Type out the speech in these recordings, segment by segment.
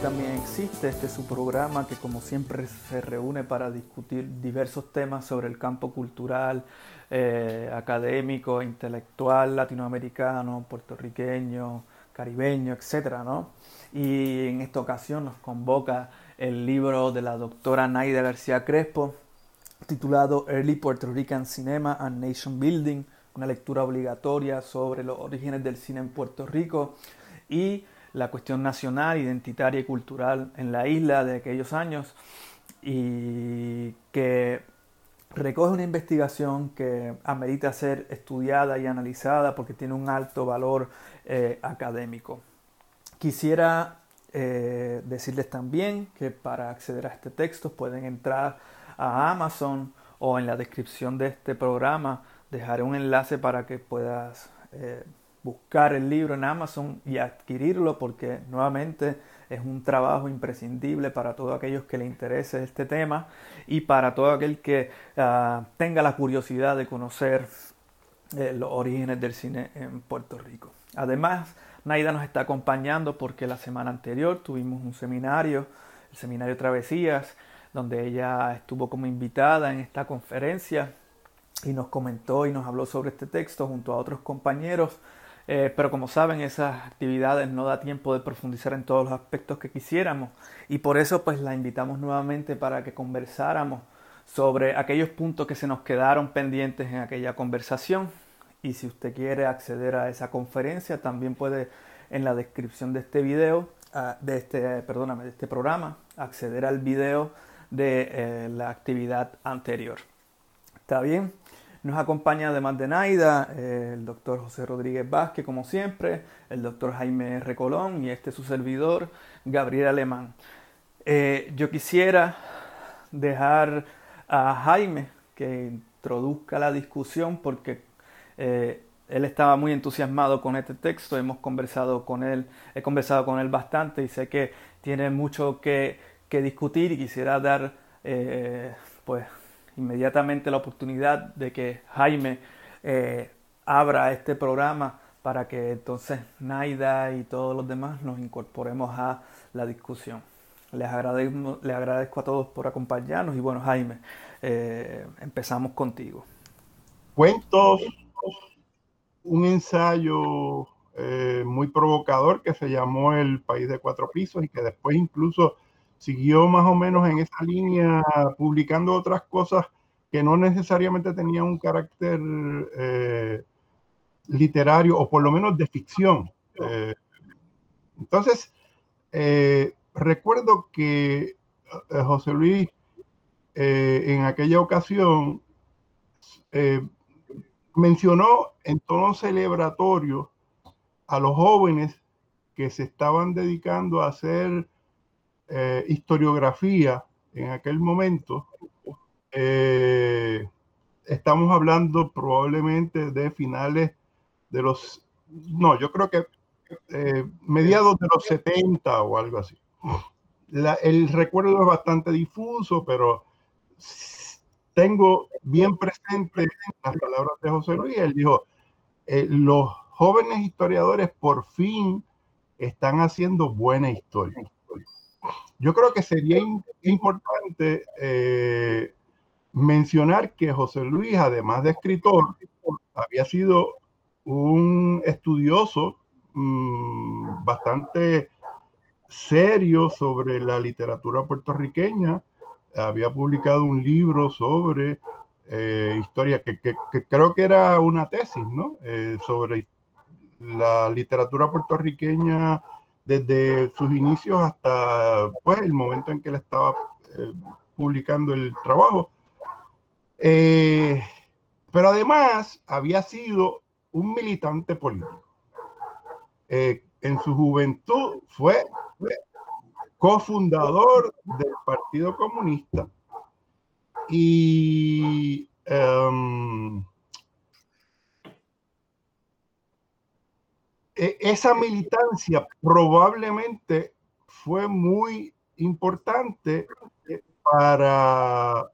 también existe. Este es su programa que como siempre se reúne para discutir diversos temas sobre el campo cultural, eh, académico, intelectual, latinoamericano, puertorriqueño, caribeño, etc. ¿no? Y en esta ocasión nos convoca el libro de la doctora Naida García Crespo, titulado Early Puerto Rican Cinema and Nation Building, una lectura obligatoria sobre los orígenes del cine en Puerto Rico y la cuestión nacional, identitaria y cultural en la isla de aquellos años y que recoge una investigación que amerita ser estudiada y analizada porque tiene un alto valor eh, académico. Quisiera eh, decirles también que para acceder a este texto pueden entrar a Amazon o en la descripción de este programa dejaré un enlace para que puedas eh, buscar el libro en Amazon y adquirirlo porque nuevamente es un trabajo imprescindible para todos aquellos que le interese este tema y para todo aquel que ah, tenga la curiosidad de conocer eh, los orígenes del cine en Puerto Rico. Además, Naida nos está acompañando porque la semana anterior tuvimos un seminario, el seminario Travesías, donde ella estuvo como invitada en esta conferencia y nos comentó y nos habló sobre este texto junto a otros compañeros eh, pero como saben, esas actividades no da tiempo de profundizar en todos los aspectos que quisiéramos. Y por eso pues la invitamos nuevamente para que conversáramos sobre aquellos puntos que se nos quedaron pendientes en aquella conversación. Y si usted quiere acceder a esa conferencia también puede en la descripción de este video ah, de este perdóname de este programa acceder al video de eh, la actividad anterior. Está bien nos acompaña además de Naida eh, el doctor José Rodríguez Vázquez, como siempre, el doctor Jaime Recolón y este su servidor, Gabriel Alemán. Eh, yo quisiera dejar a Jaime que introduzca la discusión porque eh, él estaba muy entusiasmado con este texto, hemos conversado con él, he conversado con él bastante y sé que tiene mucho que, que discutir y quisiera dar pues inmediatamente la oportunidad de que Jaime eh, abra este programa para que entonces Naida y todos los demás nos incorporemos a la discusión. Les agradezco, les agradezco a todos por acompañarnos y bueno, Jaime, eh, empezamos contigo. Cuentos, un ensayo eh, muy provocador que se llamó El País de Cuatro Pisos y que después incluso siguió más o menos en esa línea, publicando otras cosas que no necesariamente tenían un carácter eh, literario o por lo menos de ficción. Eh, entonces, eh, recuerdo que José Luis en aquella ocasión mencionó en tono celebratorio a los jóvenes que se estaban dedicando a hacer eh, historiografía en aquel momento, eh, estamos hablando probablemente de finales de los, no, yo creo que eh, mediados de los 70 o algo así. el recuerdo es bastante difuso, pero tengo bien presente las palabras de José Luis. Él dijo, los jóvenes historiadores por fin están haciendo buena historia. Yo creo que sería importante eh, mencionar que José Luis, además de escritor, había sido un estudioso mm, bastante serio sobre la literatura puertorriqueña. Había publicado un libro sobre eh, historia que, creo que era una tesis, ¿no? Eh, sobre la literatura puertorriqueña desde sus inicios hasta pues, el momento en que él estaba eh, publicando el trabajo. Eh, pero además había sido un militante político. Eh, en su juventud fue cofundador del Partido Comunista y em, esa militancia probablemente fue muy importante para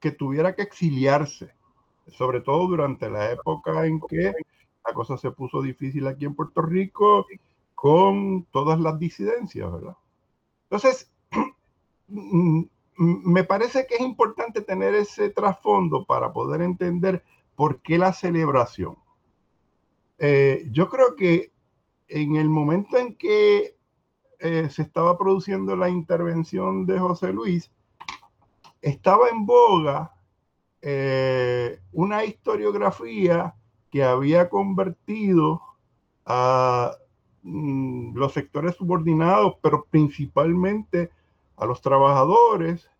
que tuviera que exiliarse, sobre todo durante la época en que la cosa se puso difícil aquí en Puerto Rico con todas las disidencias, ¿verdad? Entonces, me parece que es importante tener ese trasfondo para poder entender por qué la celebración. Eh, yo creo que en el momento en que eh, se estaba produciendo la intervención de José Luis, estaba en boga eh, una historiografía que había convertido a mm, los sectores subordinados, pero principalmente a los trabajadores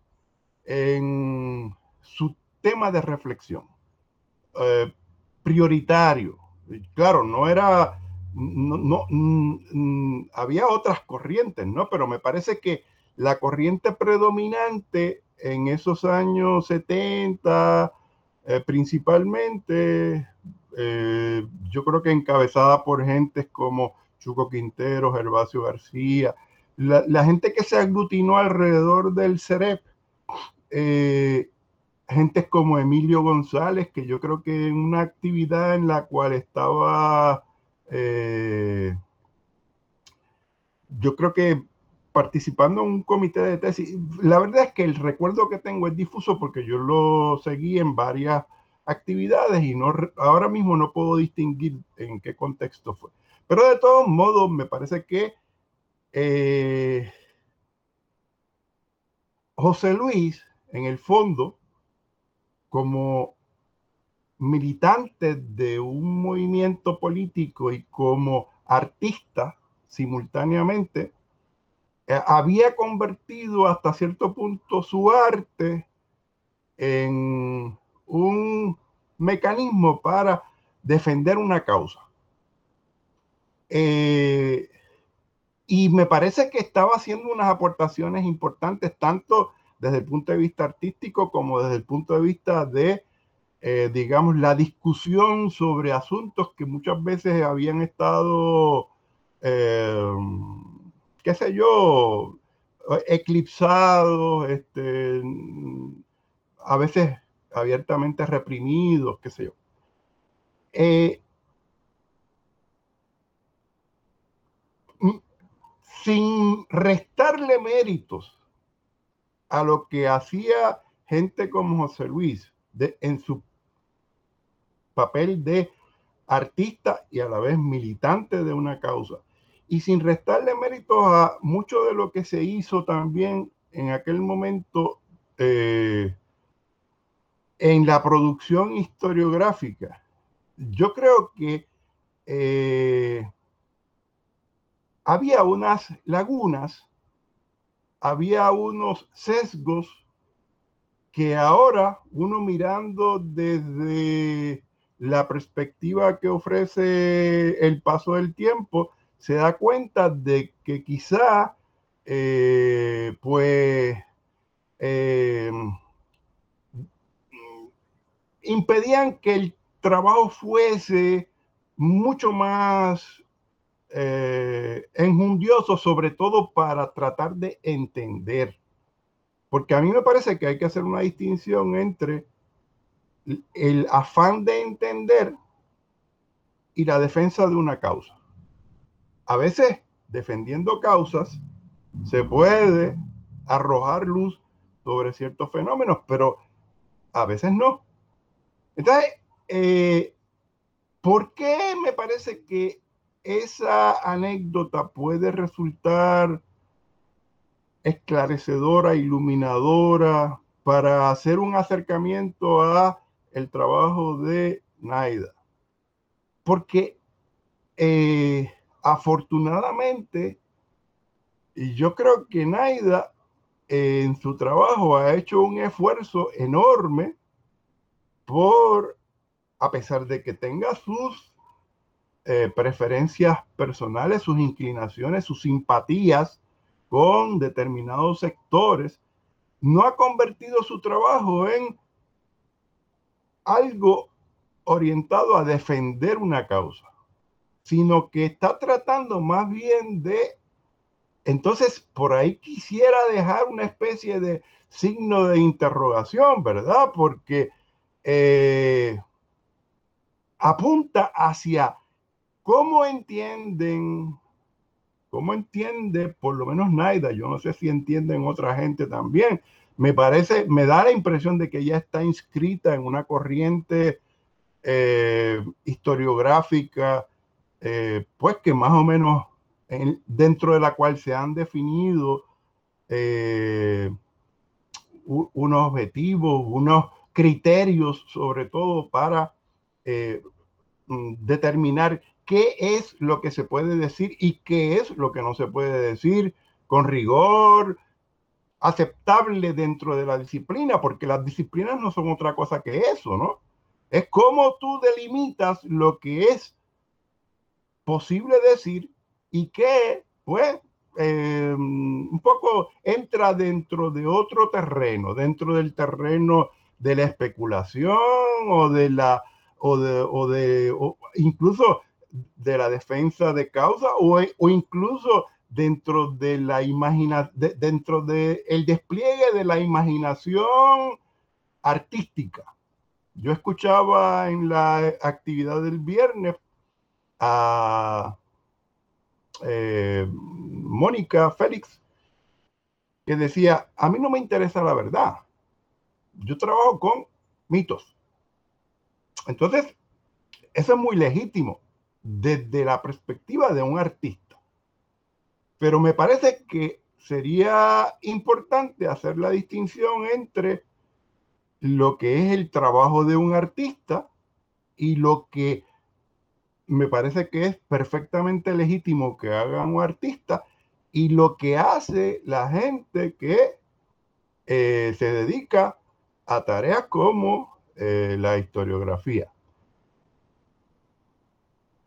en su tema de reflexión eh, prioritario. Claro, no era, no, no mm, mm, había otras corrientes, ¿no? Pero me parece que la corriente predominante en esos años 70, eh, principalmente, eh, yo creo que encabezada por gentes como Chuco Quintero, Gervasio García, la, gente que se aglutinó alrededor del CEREP, eh, gentes como Emilio González, que yo creo que en una actividad en la cual estaba, eh, yo creo que participando en un comité de tesis, la verdad es que el recuerdo que tengo es difuso porque yo lo seguí en varias actividades y no, ahora mismo no puedo distinguir en qué contexto fue. Pero de todos modos, me parece que eh, José Luis, en el fondo, como militante de un movimiento político y como artista simultáneamente, eh, había convertido hasta cierto punto su arte en un mecanismo para defender una causa. Eh, y me parece que estaba haciendo unas aportaciones importantes, tanto desde el punto de vista artístico como desde el punto de vista de, eh, digamos, la discusión sobre asuntos que muchas veces habían estado, eh, qué sé yo, eclipsados, este, a veces abiertamente reprimidos, qué sé yo. Eh, sin restarle méritos a lo que hacía gente como José Luis en su papel de artista y a la vez militante de una causa. Y sin restarle méritos a mucho de lo que se hizo también en aquel momento eh, en la producción historiográfica. Yo creo que eh, había unas lagunas, había unos sesgos que ahora uno mirando desde la perspectiva que ofrece el paso del tiempo, se da cuenta de que quizá, eh, pues, eh, impedían que el trabajo fuese mucho más eh, enjundioso, sobre todo para tratar de entender. Porque a mí me parece que hay que hacer una distinción entre el afán de entender y la defensa de una causa. A veces, defendiendo causas, se puede arrojar luz sobre ciertos fenómenos, pero a veces no. Entonces, eh, ¿por qué me parece que esa anécdota puede resultar esclarecedora, iluminadora, para hacer un acercamiento a el trabajo de Naida. Porque eh, afortunadamente, yo creo que Naida en su trabajo ha hecho un esfuerzo enorme por, a pesar de que tenga sus eh, preferencias personales, sus inclinaciones, sus simpatías con determinados sectores, no ha convertido su trabajo en algo orientado a defender una causa, sino que está tratando más bien de... Entonces, por ahí quisiera dejar una especie de signo de interrogación, ¿verdad? Porque eh, apunta hacia cómo entienden, cómo entiende por lo menos Naida, yo no sé si entienden otra gente también, me parece, me da la impresión de que ella está inscrita en una corriente eh, historiográfica, eh, pues que más o menos dentro de la cual se han definido eh, unos objetivos, unos criterios, sobre todo para mm, determinar qué es lo que se puede decir y qué es lo que no se puede decir con rigor, aceptable dentro de la disciplina, porque las disciplinas no son otra cosa que eso, ¿no? Es como tú delimitas lo que es posible decir y que, pues, em, un poco entra dentro de otro terreno, dentro del terreno de la especulación o de la, o de, o de incluso de la defensa de causa o, o incluso dentro de la imagina, dentro de el despliegue de la imaginación artística. Yo escuchaba en la actividad del viernes a eh, Mónica Félix que decía, a mí no me interesa la verdad. Yo trabajo con mitos. Entonces, eso es muy legítimo desde la perspectiva de un artista. Pero me parece que sería importante hacer la distinción entre lo que es el trabajo de un artista y lo que me parece que es perfectamente legítimo que haga un artista y lo que hace la gente que eh, se dedica a tareas como eh, la historiografía.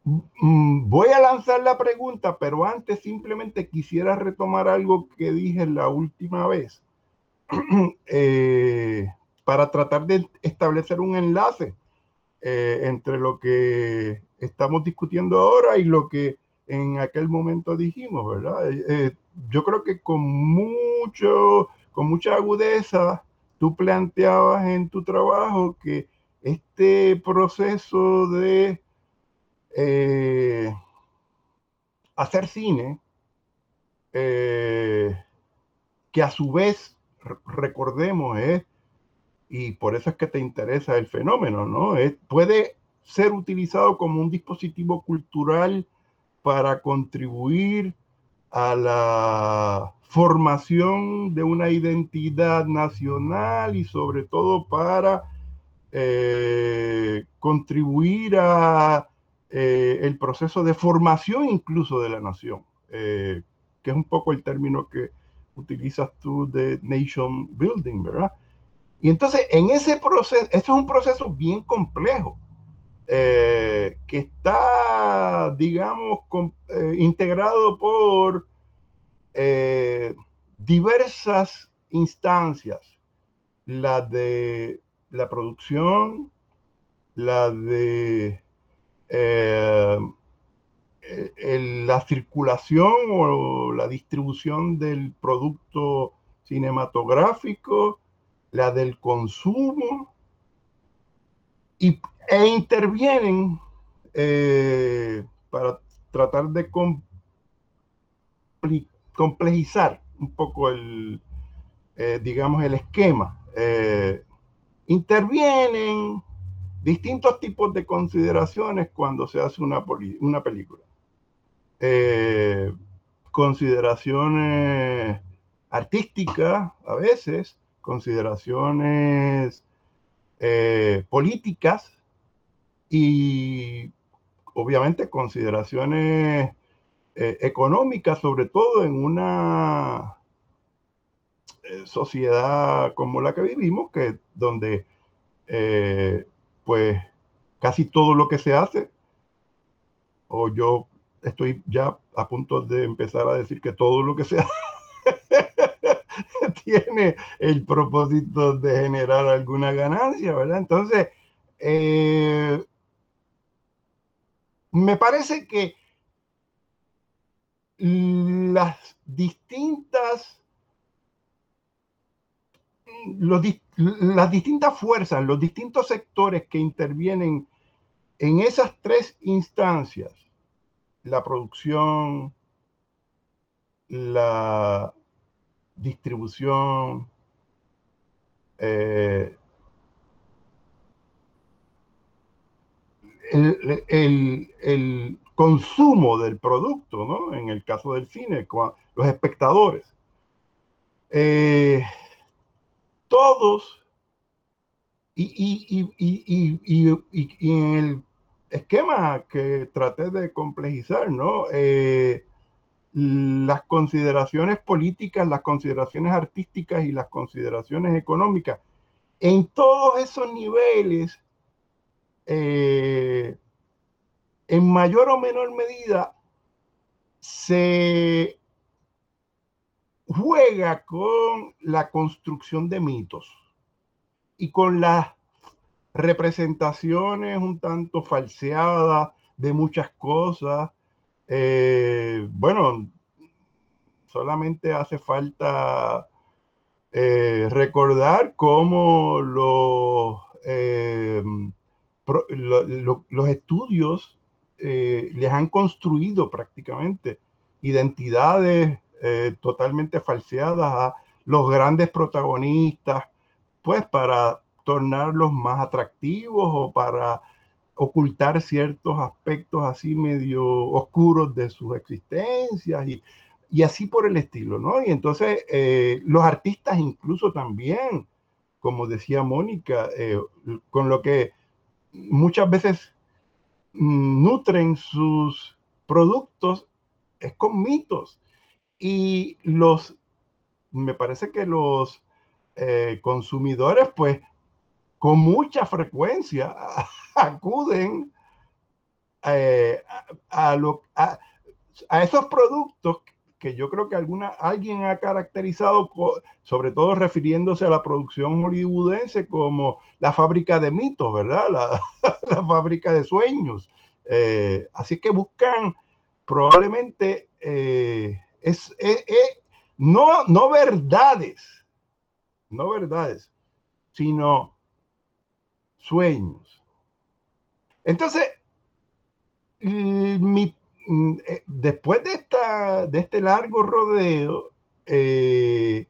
Mm, voy a lanzar la pregunta, pero antes simplemente quisiera retomar algo que dije la última vez eh, para tratar de establecer un enlace eh, entre lo que estamos discutiendo ahora y lo que en aquel momento dijimos, ¿verdad? Eh, yo creo que con mucho, con mucha agudeza, tú planteabas en tu trabajo que este proceso de eh, hacer cine eh, que a su vez, recordemos, es, y por eso es que te interesa el fenómeno, ¿no? puede ser utilizado como un dispositivo cultural para contribuir a la formación de una identidad nacional y sobre todo para eh, contribuir a eh, el proceso de formación incluso de la nación, eh, que es un poco el término que utilizas tú de nation building, ¿verdad? Y entonces en ese proceso, esto es un proceso bien complejo, eh, que está, digamos, integrado por diversas instancias, la de la producción, la de eh, la circulación o la distribución del producto cinematográfico, la del consumo, y, e intervienen eh, para tratar de complejizar un poco el, eh, digamos, el esquema. intervienen distintos tipos de consideraciones cuando se hace una, una película. Eh, consideraciones artísticas a veces, consideraciones eh, políticas y obviamente consideraciones eh, económicas, sobre todo en una sociedad como la que vivimos, que donde pues casi todo lo que se hace, o yo estoy ya a punto de empezar a decir que todo lo que se hace, tiene el propósito de generar alguna ganancia, ¿verdad? Entonces, eh, me parece que las distintas las distintas fuerzas, los distintos sectores que intervienen en esas tres instancias, la producción, la distribución, eh, el, consumo del producto, ¿no? En el caso del cine, los espectadores. Eh, todos, y, en el esquema que traté de complejizar, ¿no? Eh, las consideraciones políticas, las consideraciones artísticas y las consideraciones económicas, en todos esos niveles, eh, en mayor o menor medida, se juega con la construcción de mitos y con las representaciones un tanto falseadas de muchas cosas eh, bueno, solamente hace falta eh, recordar cómo los, eh, los estudios les han construido prácticamente identidades totalmente falseadas a los grandes protagonistas, pues para tornarlos más atractivos o para ocultar ciertos aspectos así medio oscuros de sus existencias y, y así por el estilo, ¿no? Y entonces eh, los artistas incluso también, como decía Mónica, eh, con lo que muchas veces nutren sus productos es con mitos. Y los, me parece que los eh, consumidores, pues, con mucha frecuencia acuden eh, a, a, esos productos que yo creo que alguna, alguien ha caracterizado, sobre todo refiriéndose a la producción hollywoodense, como la fábrica de mitos, ¿verdad? La, fábrica de sueños. Eh, así que buscan probablemente es, no, no verdades, no verdades, sino sueños. Entonces, mm, mm, eh, después de, esta, de este largo rodeo, eh,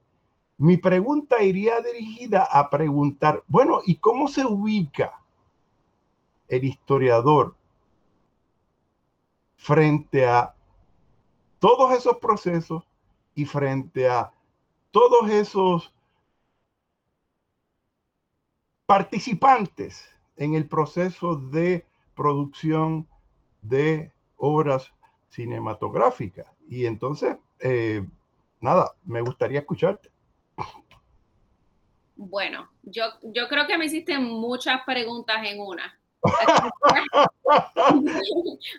mi pregunta iría dirigida a preguntar, bueno, ¿y cómo se ubica el historiador frente a todos esos procesos y frente a todos esos participantes en el proceso de producción de obras cinematográficas. Y entonces, eh, nada, me gustaría escucharte. Bueno, yo, yo creo que me hiciste muchas preguntas en una.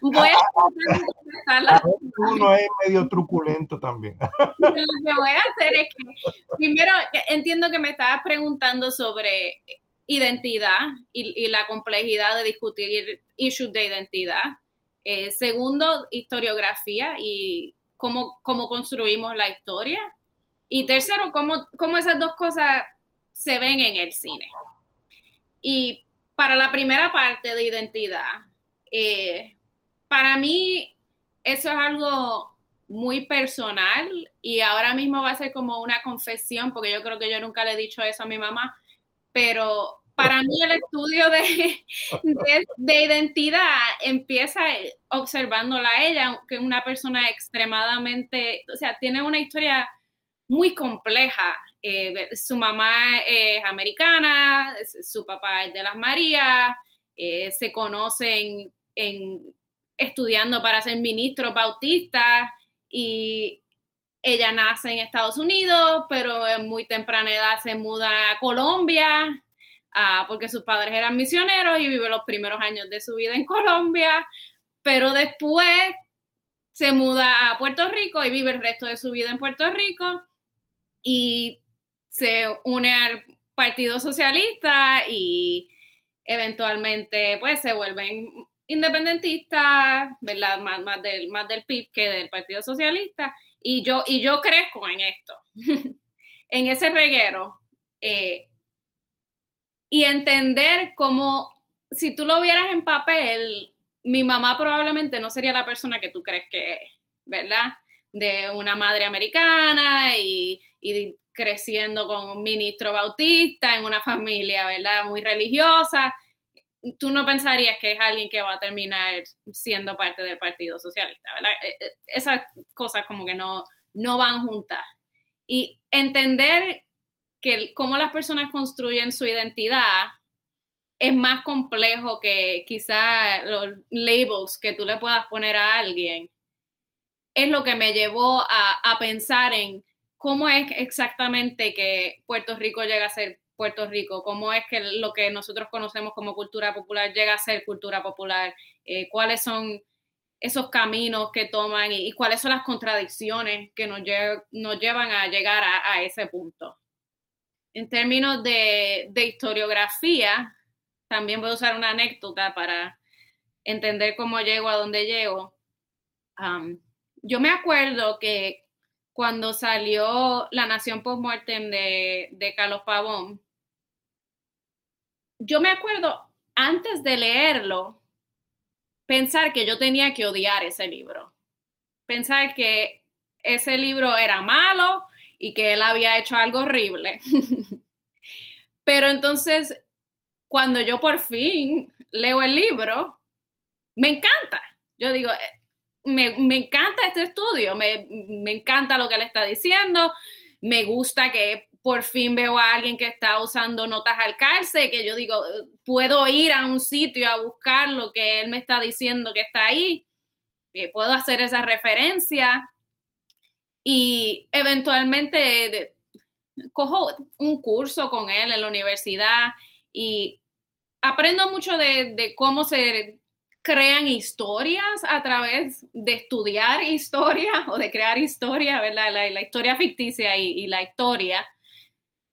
Voy a Uno es medio truculento también. Lo que voy a hacer es que, primero, entiendo que me estabas preguntando sobre identidad y, la complejidad de discutir issues de identidad. Eh, segundo, historiografía y cómo, cómo construimos la historia. Y tercero, cómo, cómo esas dos cosas se ven en el cine. Y para la primera parte de identidad, eh, para mí eso es algo muy personal y ahora mismo va a ser como una confesión, porque yo creo que yo nunca le he dicho eso a mi mamá, pero para mí el estudio de, de, identidad empieza observándola a ella, que es una persona extremadamente, o sea, tiene una historia muy compleja. Eh, su mamá es americana, su papá es de las Marías, eh, se conocen en, estudiando para ser ministro bautista y ella nace en Estados Unidos, pero en muy temprana edad se muda a Colombia Ah, porque sus padres eran misioneros y vive los primeros años de su vida en Colombia, pero después se muda a Puerto Rico y vive el resto de su vida en Puerto Rico. Y se une al Partido Socialista y eventualmente pues se vuelven independentistas, ¿verdad? Más, más, del, más del PIB que del Partido Socialista. Y yo, y yo crezco en esto, en ese reguero. Eh, y entender cómo, si tú lo vieras en papel, mi mamá probablemente no sería la persona que tú crees que es, ¿verdad? De una madre americana y, y creciendo con un ministro bautista en una familia, ¿verdad? Muy religiosa tú no pensarías que es alguien que va a terminar siendo parte del Partido Socialista, ¿verdad? Eh, eh, esas cosas como que no, no van juntas. Y entender que cómo las personas construyen su identidad es más complejo que quizá los labels que tú le puedas poner a alguien, es lo que me llevó a, a pensar en cómo es exactamente que Puerto Rico llega a ser Puerto Rico, cómo es que lo que nosotros conocemos como cultura popular llega a ser cultura popular, eh, cuáles son esos caminos que toman y, cuáles son las contradicciones que nos, llevan a llegar a, ese punto. En términos de, historiografía, también voy a usar una anécdota para entender cómo llego a donde llego. yo me acuerdo que cuando salió La Nación Postmortem de, de Carlos Pavón, yo me acuerdo antes de leerlo, pensar que yo tenía que odiar ese libro. Pensar que ese libro era malo y que él había hecho algo horrible. Pero entonces, cuando yo por fin leo el libro, me encanta. Yo digo, eh, me, encanta este estudio, me, me, encanta lo que él está diciendo, me gusta que por fin veo a alguien que está usando notas al calce, que yo digo, puedo ir a un sitio a buscar lo que él me está diciendo que está ahí, que puedo hacer esa referencia y eventualmente cojo un curso con él en la universidad y aprendo mucho de, cómo se crean historias a través de estudiar historia o de crear historia, ¿verdad? La, historia ficticia y la historia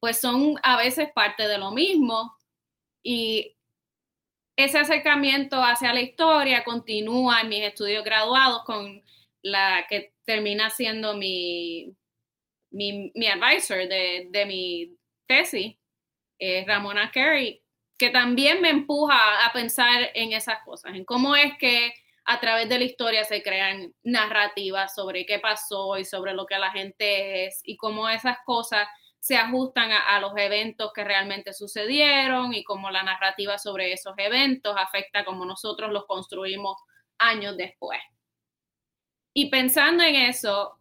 pues son a veces parte de lo mismo y ese acercamiento hacia la historia continúa en mis estudios graduados con la que termina siendo mi, mi, advisor de, mi tesis, eh, Ramona Carey, que también me empuja a pensar en esas cosas, en cómo es que a través de la historia se crean narrativas sobre qué pasó y sobre lo que la gente es y cómo esas cosas se ajustan a, los eventos que realmente sucedieron y cómo la narrativa sobre esos eventos afecta como nosotros los construimos años después. Y pensando en eso,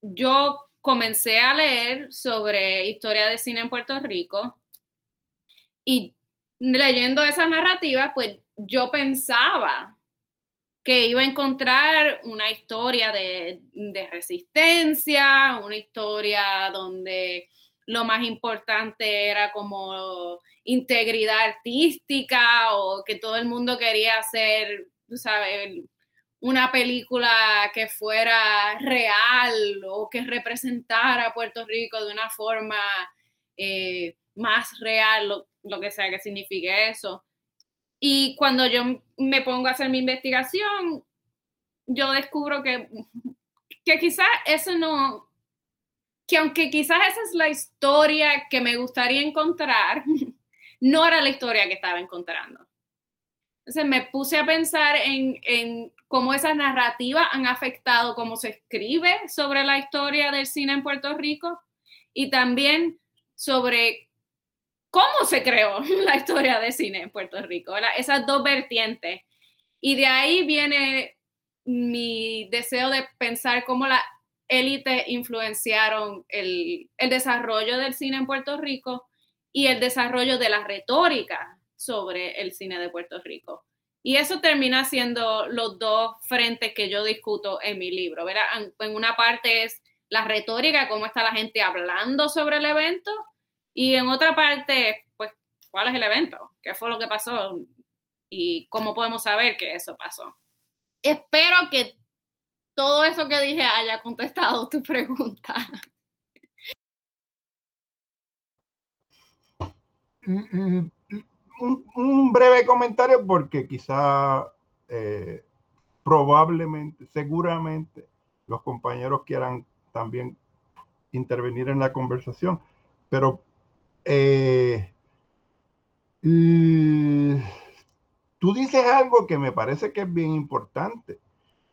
yo comencé a leer sobre historia de cine en Puerto Rico y leyendo esa narrativa, pues yo pensaba que iba a encontrar una historia de, resistencia, una historia donde lo más importante era como integridad artística o que todo el mundo quería hacer, sabes, una película que fuera real o que representara a Puerto Rico de una forma eh, más real, lo, que sea que signifique eso. Y cuando yo me pongo a hacer mi investigación, yo descubro que, que quizás eso no, que aunque quizás esa es la historia que me gustaría encontrar, no era la historia que estaba encontrando. Entonces me puse a pensar en, en cómo esas narrativas han afectado cómo se escribe sobre la historia del cine en Puerto Rico y también sobre cómo se creó la historia de cine en Puerto Rico, esas dos vertientes. Y de ahí viene mi deseo de pensar cómo la élite influenciaron el, el, desarrollo del cine en Puerto Rico y el desarrollo de la retórica sobre el cine de Puerto Rico. Y eso termina siendo los dos frentes que yo discuto en mi libro. En una parte es la retórica, cómo está la gente hablando sobre el evento, y en otra parte, pues, ¿cuál es el evento? ¿Qué fue lo que pasó? ¿Y cómo podemos saber que eso pasó? Espero que todo eso que dije haya contestado tu pregunta. un, breve comentario porque quizá eh, probablemente, seguramente los compañeros quieran también intervenir en la conversación, pero eh, tú dices algo que me parece que es bien importante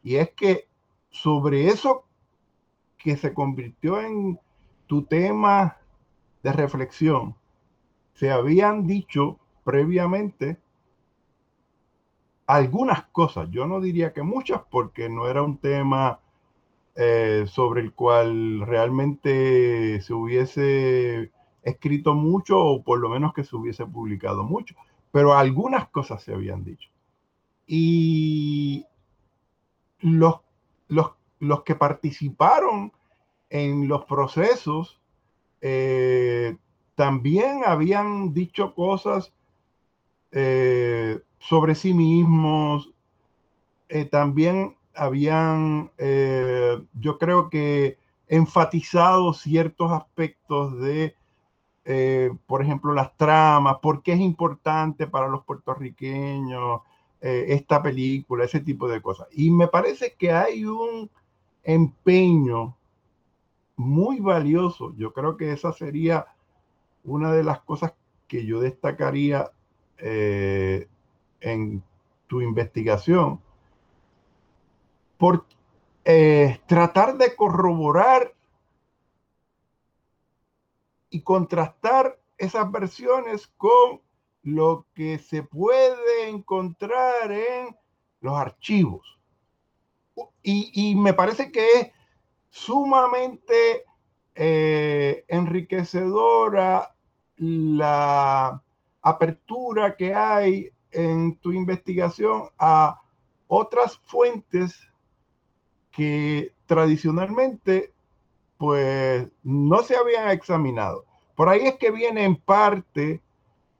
y es que sobre eso que se convirtió en tu tema de reflexión, se habían dicho previamente algunas cosas, yo no diría que muchas, porque no era un tema eh, sobre el cual realmente se hubiese escrito mucho o por lo menos que se hubiese publicado mucho, pero algunas cosas se habían dicho. Y los, los, los que participaron en los procesos eh, también habían dicho cosas eh, sobre sí mismos, eh, también habían, yo creo que, enfatizado ciertos aspectos de, por ejemplo, las tramas, por qué es importante para los puertorriqueños esta película, ese tipo de cosas. Y me parece que hay un empeño muy valioso. Yo creo que esa sería una de las cosas que yo destacaría eh, en tu investigación por eh, tratar de corroborar y contrastar esas versiones con lo que se puede encontrar en los archivos. Y, me parece que es sumamente eh, enriquecedora la apertura que hay en tu investigación a otras fuentes que tradicionalmente pues no se habían examinado. Por ahí es que viene en parte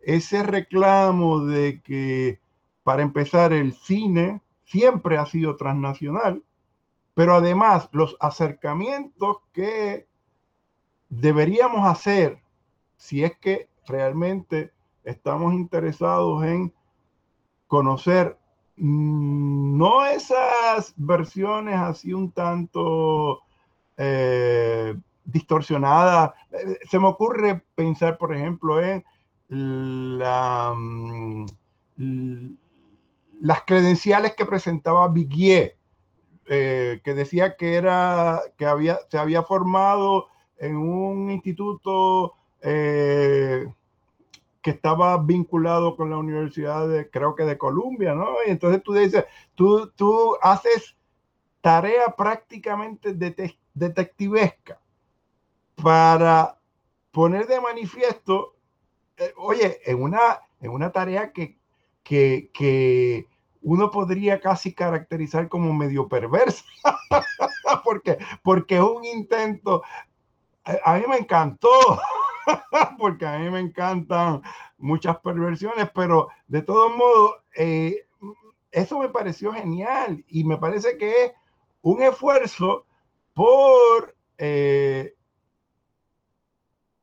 ese reclamo de que para empezar el cine siempre ha sido transnacional pero además los acercamientos que deberíamos hacer si es que realmente estamos interesados en conocer mm, no esas versiones así un tanto eh, distorsionadas. Eh, se me ocurre pensar, por ejemplo, en mm, las credenciales que presentaba Viguier eh, que decía que era que había se había formado en un instituto que estaba vinculado con la universidad de creo que de Columbia, ¿no? Y entonces tú dices, tú, tú haces tarea prácticamente detectivesca para poner de manifiesto, eh, oye, en una, en una tarea que, que, que uno podría casi caracterizar como medio perverso, porque, porque es un intento, a, mí me encantó, porque a mí me encantan muchas perversiones, pero de todos modos, eh, eso me pareció genial y me parece que es un esfuerzo por eh,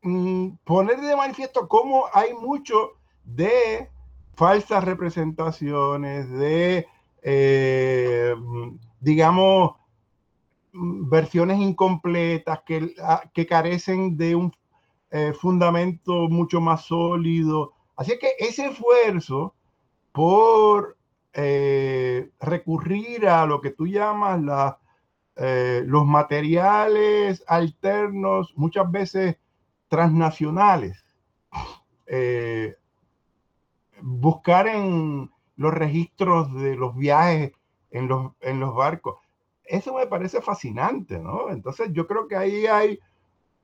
mm, poner de manifiesto cómo hay mucho de falsas representaciones, de, eh, digamos, versiones incompletas que, ah, que carecen de un eh, fundamento mucho más sólido. Así que ese esfuerzo por recurrir a lo que tú llamas la, los materiales alternos, muchas veces transnacionales, buscar en los registros de los viajes en los, en los barcos. Eso me parece fascinante, ¿no? Entonces yo creo que ahí hay...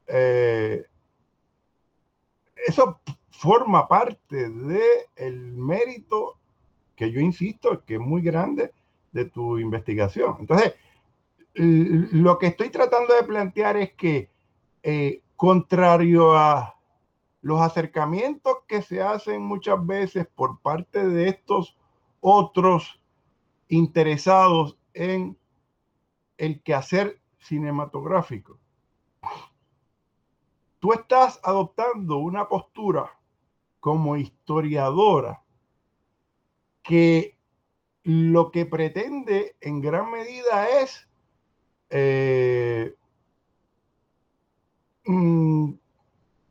Eh, eso forma parte del el mérito que yo insisto que es muy grande de tu investigación. Entonces, lo que estoy tratando de plantear es que, eh, contrario a los acercamientos que se hacen muchas veces por parte de estos otros interesados en el quehacer cinematográfico. Tú estás adoptando una postura como historiadora que lo que pretende en gran medida es eh, mm,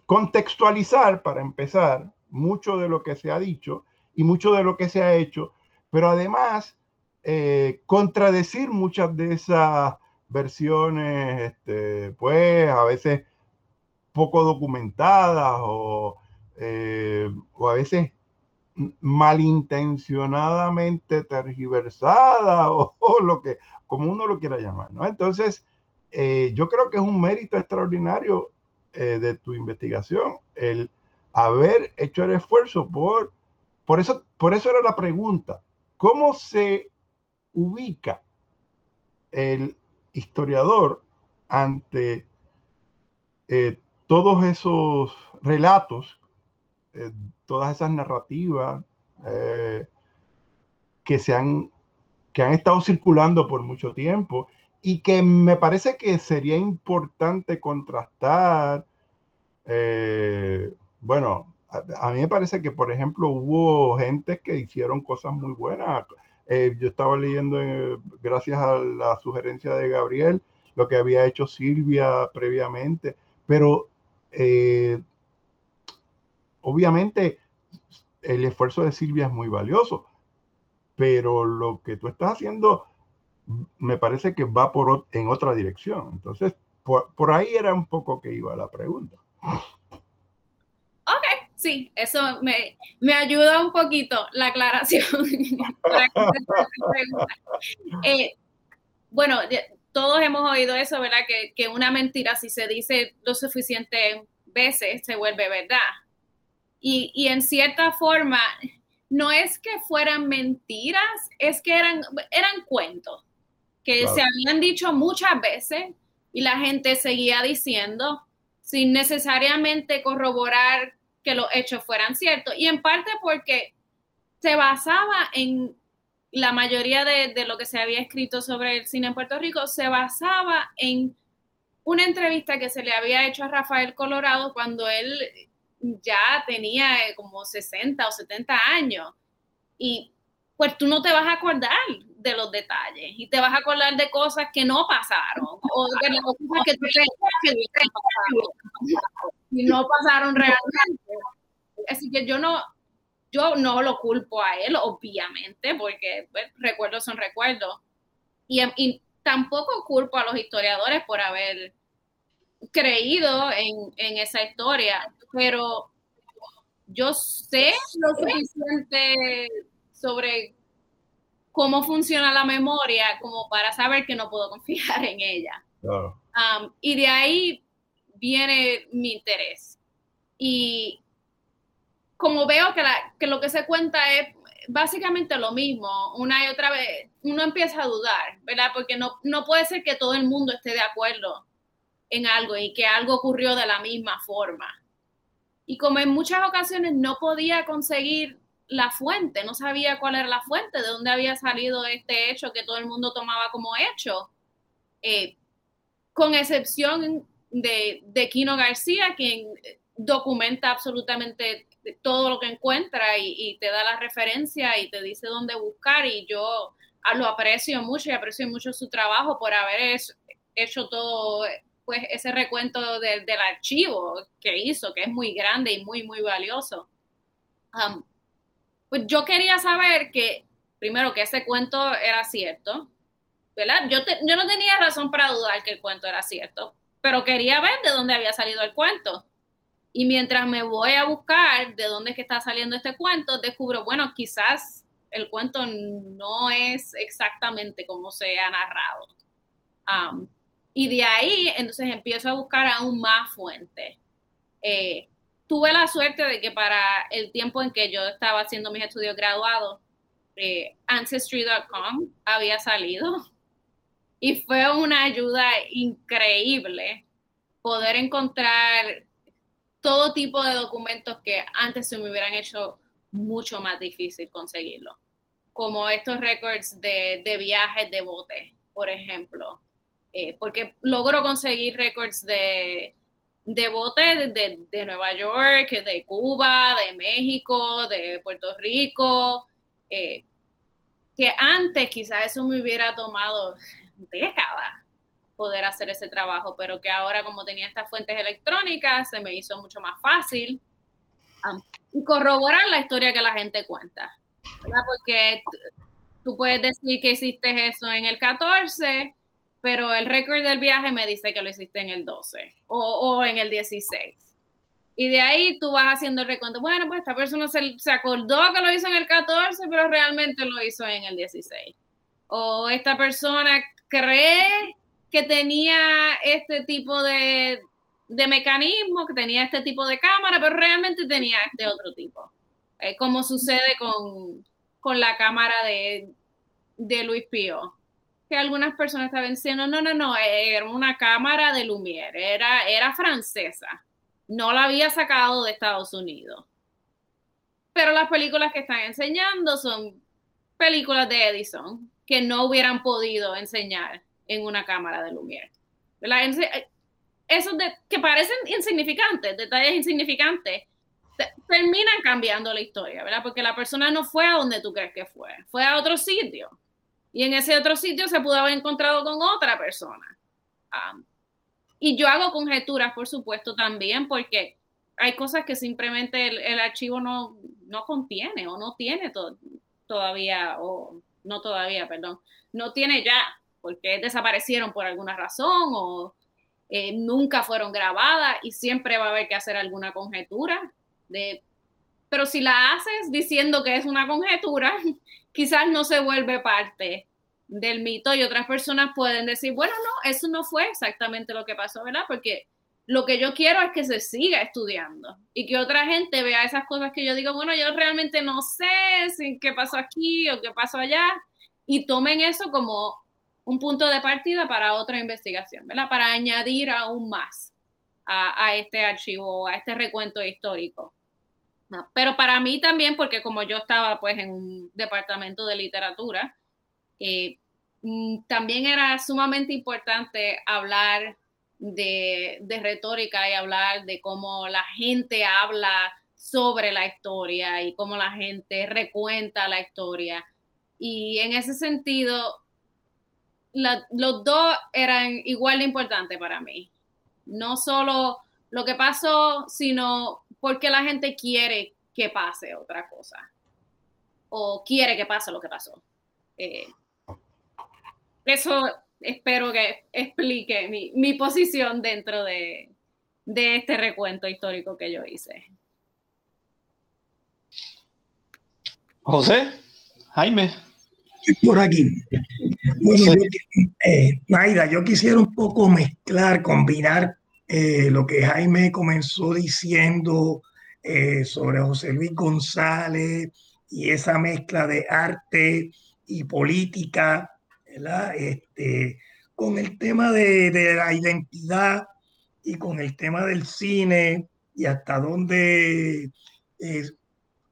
contextualizar, para empezar, mucho de lo que se ha dicho y mucho de lo que se ha hecho, pero además eh, contradecir muchas de esas versiones, este, pues a veces poco documentadas o, eh, o a veces malintencionadamente tergiversada o, lo que, como uno lo quiera llamar, ¿no? Entonces, eh, yo creo que es un mérito extraordinario eh, de tu investigación el haber hecho el esfuerzo por, por eso, por eso era la pregunta, ¿cómo se ubica el historiador ante eh, todos esos relatos todas esas narrativas que, se han, que han estado circulando por mucho tiempo y que me parece que sería importante contrastar. Eh, bueno, a, mí me parece que, por ejemplo, hubo gente que hicieron cosas muy buenas. Eh, yo estaba leyendo, gracias a la sugerencia de Gabriel, lo que había hecho Silvia previamente, pero obviamente el esfuerzo de Silvia es muy valioso, pero lo que tú estás haciendo me parece que va por, en otra dirección. Entonces, por, ahí era un poco que iba la pregunta. Ok, sí, eso me, ayuda un poquito la aclaración. Eh, bueno, todos hemos oído eso, ¿verdad? Que, que una mentira, si se dice lo suficiente veces, se vuelve verdad. Y, en cierta forma, no es que fueran mentiras, es que eran, eran cuentos que se habían dicho muchas veces y la gente seguía diciendo sin necesariamente corroborar que los hechos fueran ciertos. Y en parte porque se basaba en la mayoría de, de, lo que se había escrito sobre el cine en Puerto Rico, se basaba en una entrevista que se le había hecho a Rafael Colorado cuando él ya tenía eh, como 60 o 70 años y pues tú no te vas a acordar de los detalles y te vas a acordar de cosas que no pasaron o de las cosas que no pasaron realmente. Así que yo no, yo no lo culpo a él, obviamente, porque pues, recuerdos son recuerdos. Y, tampoco culpo a los historiadores por haber creído en, en esa historia pero yo sé lo suficiente sobre cómo funciona la memoria como para saber que no puedo confiar en ella. Um, y de ahí viene mi interés. Y como veo que, que lo que se cuenta es básicamente lo mismo, una y otra vez, uno empieza a dudar, ¿verdad? Porque no, no puede ser que todo el mundo esté de acuerdo en algo y que algo ocurrió de la misma forma. Y como en muchas ocasiones no podía conseguir la fuente, no sabía cuál era la fuente, de dónde había salido este hecho que todo el mundo tomaba como hecho, eh, con excepción de, de Kino García, quien documenta absolutamente todo lo que encuentra y, te da la referencia y te dice dónde buscar y yo lo aprecio mucho y aprecio mucho su trabajo por haber hecho todo pues ese recuento del archivo que hizo, que es muy grande y muy, muy valioso. Um, pues yo quería saber que, primero, que ese cuento era cierto, ¿verdad? Yo, yo no tenía razón para dudar que el cuento era cierto, pero quería ver de dónde había salido el cuento. Y mientras me voy a buscar de dónde está saliendo este cuento, descubro, bueno, quizás el cuento no es exactamente como se ha narrado. Um, y de ahí, entonces empiezo a buscar aún más fuentes. Eh, tuve la suerte de que para el tiempo en que yo estaba haciendo mis estudios graduados, eh, Ancestry.com había salido. Y fue una ayuda increíble poder encontrar todo tipo de documentos que antes se me hubieran hecho mucho más difícil conseguirlo, como estos records de, de viajes de bote, por ejemplo, eh, porque logro conseguir récords de, de botes de, Nueva York, de Cuba, de México, de Puerto Rico, eh, que antes quizás eso me hubiera tomado décadas poder hacer ese trabajo, pero que ahora como tenía estas fuentes electrónicas se me hizo mucho más fácil y corroborar la historia que la gente cuenta, Porque tú puedes decir que hiciste eso en el 14, pero el récord del viaje me dice que lo hiciste en el 12 o, en el 16. Y de ahí tú vas haciendo el recuento. Bueno, pues esta persona se, se, acordó que lo hizo en el 14, pero realmente lo hizo en el 16. O esta persona cree que tenía este tipo de, de mecanismo, que tenía este tipo de cámara, pero realmente tenía este otro tipo. Como sucede con, con, la cámara de, de Luis Pío, que algunas personas estaban diciendo, no, no, no, era una cámara de Lumière, era, era francesa, no la había sacado de Estados Unidos. Pero las películas que están enseñando son películas de Edison que no hubieran podido enseñar en una cámara de Lumière. Esos que parecen insignificantes, detalles insignificantes, terminan cambiando la historia, ¿verdad? Porque la persona no fue a donde tú crees que fue, fue a otro sitio. Y en ese otro sitio se pudo haber encontrado con otra persona. y yo hago conjeturas, por supuesto, también, porque hay cosas que simplemente el, archivo no, no, contiene o no tiene todavía, o no todavía, perdón, no tiene ya, porque desaparecieron por alguna razón o eh, nunca fueron grabadas y siempre va a haber que hacer alguna conjetura. De, pero si la haces diciendo que es una conjetura, quizás no se vuelve parte del mito y otras personas pueden decir, bueno, no, eso no fue exactamente lo que pasó, ¿verdad? Porque lo que yo quiero es que se siga estudiando y que otra gente vea esas cosas que yo digo, bueno, yo realmente no sé qué pasó aquí o qué pasó allá y tomen eso como un punto de partida para otra investigación, ¿verdad? Para añadir aún más a, este archivo, a este recuento histórico. Pero para mí también, porque como yo estaba pues en un departamento de literatura, eh, mm, también era sumamente importante hablar de, de, retórica y hablar de cómo la gente habla sobre la historia y cómo la gente recuenta la historia. Y en ese sentido, los dos eran igual de importantes para mí. No solo lo que pasó, sino porque la gente quiere que pase otra cosa. O quiere que pase lo que pasó. Eh, eso espero que explique mi, posición dentro de, de este recuento histórico que yo hice. José, Jaime por aquí. Eh, yo quisiera un poco mezclar, combinar eh, lo que Jaime comenzó diciendo eh, sobre José Luis González y esa mezcla de arte y política, Este, con el tema de, la identidad y con el tema del cine y hasta dónde,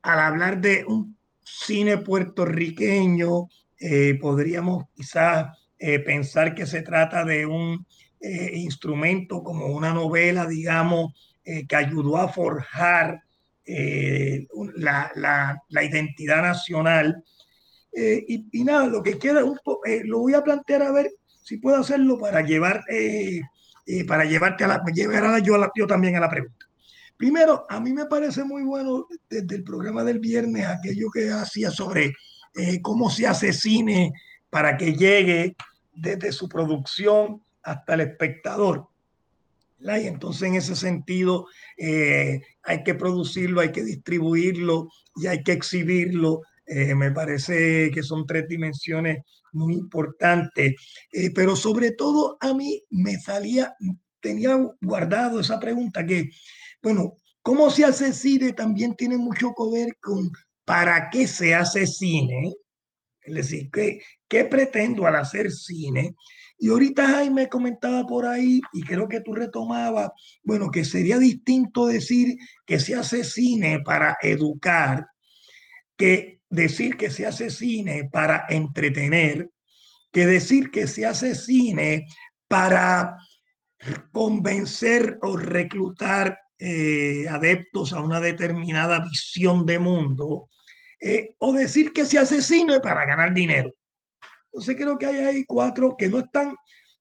al hablar de un cine puertorriqueño, eh, podríamos quizás eh, pensar que se trata de un eh, instrumento como una novela, digamos, que ayudó a forjar la, la, la, identidad nacional. Y, nada, lo que queda, lo voy a plantear a ver si puedo hacerlo para llevar, para llevarte a la, llevar yo, a la, yo también a la pregunta. Primero, a mí me parece muy bueno desde el programa del viernes aquello que hacía sobre eh, cómo se hace cine para que llegue desde su producción hasta el espectador. Y entonces en ese sentido eh, hay que producirlo, hay que distribuirlo y hay que exhibirlo. Eh, me parece que son tres dimensiones muy importantes, pero sobre todo a mí me salía, tenía guardado esa pregunta que bueno, cómo se hace cine también tiene mucho que ver con para qué se hace cine. Es decir, ¿qué, qué pretendo al hacer cine? Y ahorita Jaime comentaba por ahí, y creo que tú retomabas, bueno, que sería distinto decir que se hace cine para educar que decir que se hace cine para entretener, que decir que se hace cine para convencer o reclutar eh, adeptos a una determinada visión de mundo, eh, o decir que se hace cine para ganar dinero. Entonces creo que hay ahí cuatro que no están,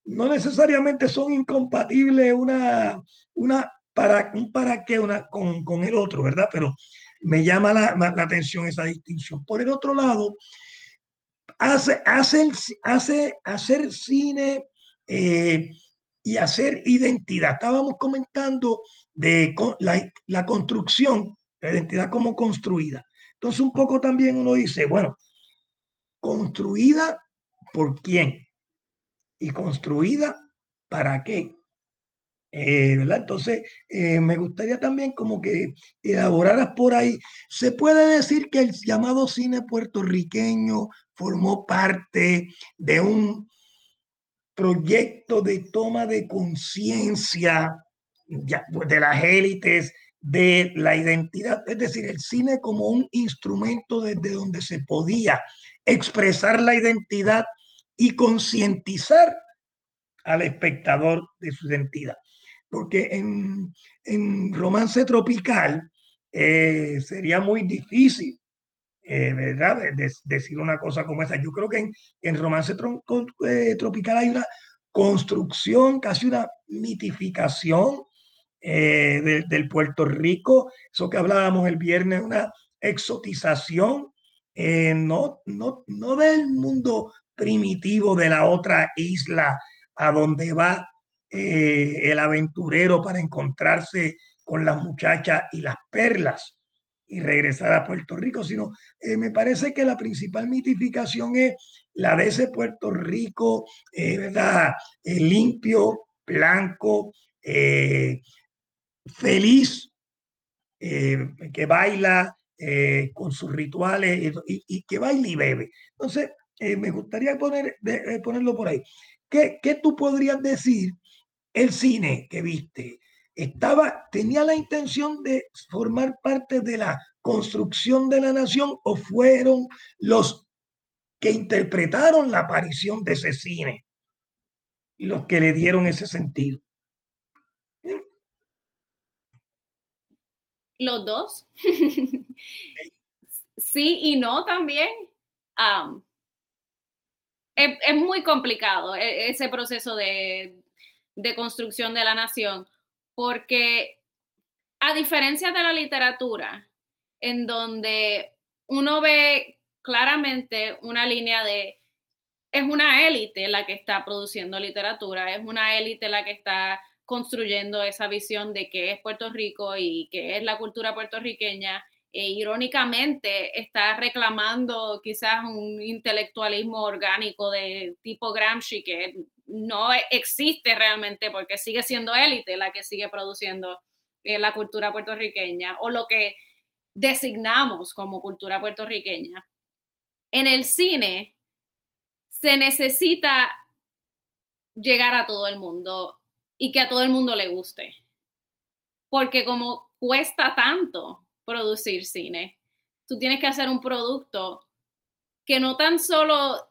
no necesariamente son incompatibles una, una para, un para qué una, con, con el otro, ¿verdad? Pero me llama la, la, atención esa distinción. Por el otro lado, hace, hace, hace hacer cine eh, y hacer identidad. Estábamos comentando de la, la construcción, la identidad como construida. Entonces un poco también uno dice, bueno, construida por quién y construida para qué. Eh. Entonces, eh, me gustaría también como que elaboraras por ahí. Se puede decir que el llamado cine puertorriqueño formó parte de un proyecto de toma de conciencia pues, de las élites, de la identidad, es decir, el cine como un instrumento desde donde se podía expresar la identidad y concientizar al espectador de su identidad. Porque en, en romance tropical eh, sería muy difícil eh, ¿verdad? decir una cosa como esa. Yo creo que en, en romance eh, tropical hay una construcción, casi una mitificación del Puerto Rico, eso que hablábamos el viernes, una exotización, no, no, no del mundo primitivo de la otra isla a donde va el aventurero para encontrarse con las muchachas y las perlas, y regresar a Puerto Rico, sino eh, me parece que la principal mitificación es la de ese Puerto Rico, eh, ¿verdad? Eh, limpio, blanco, feliz, que baila con sus rituales y, que baila y bebe. Entonces, me gustaría poner, ponerlo por ahí. ¿Qué, ¿Qué tú podrías decir el cine que viste? estaba, tenía la intención de formar parte de la construcción de la nación o fueron los que interpretaron la aparición de ese cine los que le dieron ese sentido. Los dos. sí y no también. es, muy complicado e, ese proceso de, de construcción de la nación porque a diferencia de la literatura, en donde uno ve claramente una línea de, es una élite la que está produciendo literatura, es una élite la que está construyendo esa visión de qué es Puerto Rico y qué es la cultura puertorriqueña. E irónicamente está reclamando quizás un intelectualismo orgánico de tipo Gramsci que no existe realmente porque sigue siendo élite la que sigue produciendo eh, la cultura puertorriqueña o lo que designamos como cultura puertorriqueña. En el cine se necesita llegar a todo el mundo y que a todo el mundo le guste. Porque como cuesta tanto producir cine, tú tienes que hacer un producto que no tan solo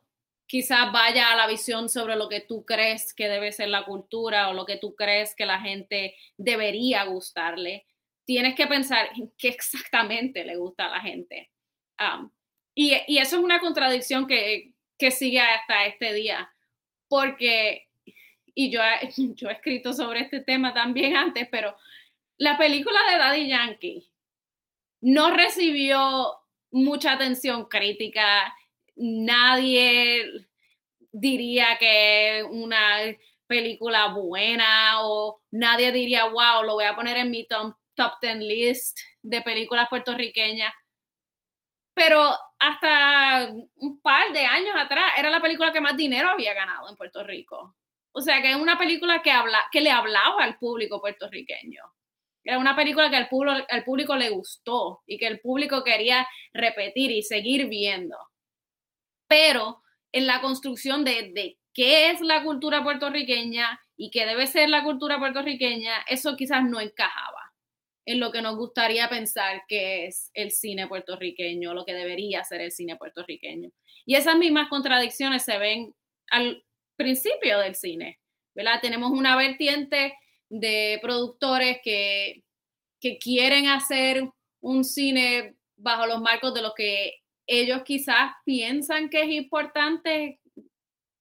quizás vaya a la visión sobre lo que tú crees que debe ser la cultura o lo que tú crees que la gente debería gustarle. Tienes que pensar en qué exactamente le gusta a la gente. Um, y, eso es una contradicción que, sigue hasta este día, porque, y yo, yo he escrito sobre este tema también antes, pero la película de Daddy Yankee no recibió mucha atención crítica nadie diría que una película buena o nadie diría, wow, lo voy a poner en mi top, top 10 list de películas puertorriqueñas. Pero hasta un par de años atrás era la película que más dinero había ganado en Puerto Rico. O sea, que es una película que, habla, que le hablaba al público puertorriqueño. Era una película que al público, público le gustó y que el público quería repetir y seguir viendo pero en la construcción de, qué es la cultura puertorriqueña y qué debe ser la cultura puertorriqueña, eso quizás no encajaba en lo que nos gustaría pensar que es el cine puertorriqueño, lo que debería ser el cine puertorriqueño. Y esas mismas contradicciones se ven al principio del cine, ¿verdad? Tenemos una vertiente de productores que, que quieren hacer un cine bajo los marcos de lo que ellos quizás piensan que es importante,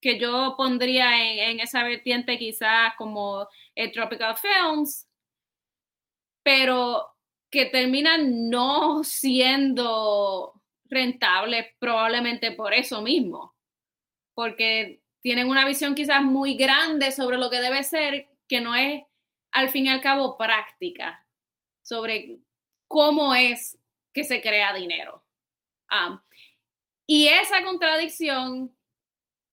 que yo pondría en, esa vertiente quizás como el Tropical Films, pero que terminan no siendo rentables probablemente por eso mismo, porque tienen una visión quizás muy grande sobre lo que debe ser, que no es al fin y al cabo práctica, sobre cómo es que se crea dinero. Ah, y esa contradicción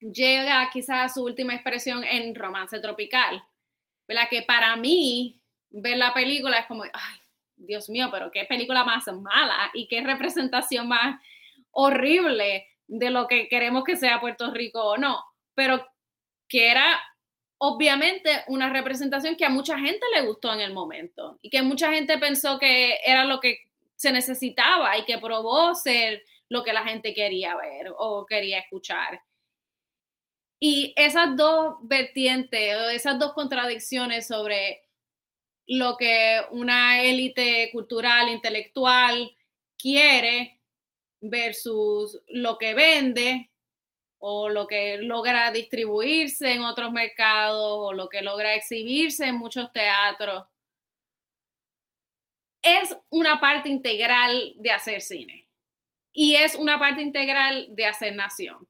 llega quizás a su última expresión en Romance Tropical, ¿verdad? Que para mí ver la película es como, ay, Dios mío, pero qué película más mala y qué representación más horrible de lo que queremos que sea Puerto Rico o no, pero que era obviamente una representación que a mucha gente le gustó en el momento y que mucha gente pensó que era lo que se necesitaba y que probó ser lo que la gente quería ver o quería escuchar. Y esas dos vertientes, esas dos contradicciones sobre lo que una élite cultural, intelectual quiere versus lo que vende o lo que logra distribuirse en otros mercados o lo que logra exhibirse en muchos teatros, es una parte integral de hacer cine. Y es una parte integral de hacer nación.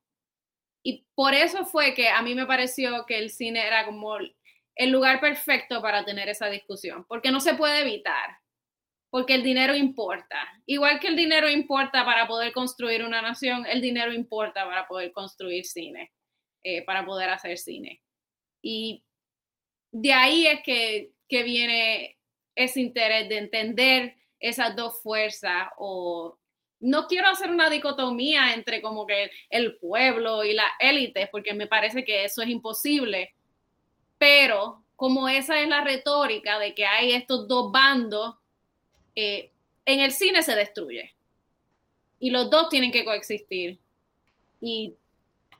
Y por eso fue que a mí me pareció que el cine era como el lugar perfecto para tener esa discusión, porque no se puede evitar, porque el dinero importa. Igual que el dinero importa para poder construir una nación, el dinero importa para poder construir cine, eh, para poder hacer cine. Y de ahí es que, que viene ese interés de entender esas dos fuerzas o no quiero hacer una dicotomía entre como que el pueblo y la élite, porque me parece que eso es imposible, pero como esa es la retórica de que hay estos dos bandos, eh, en el cine se destruye. Y los dos tienen que coexistir. Y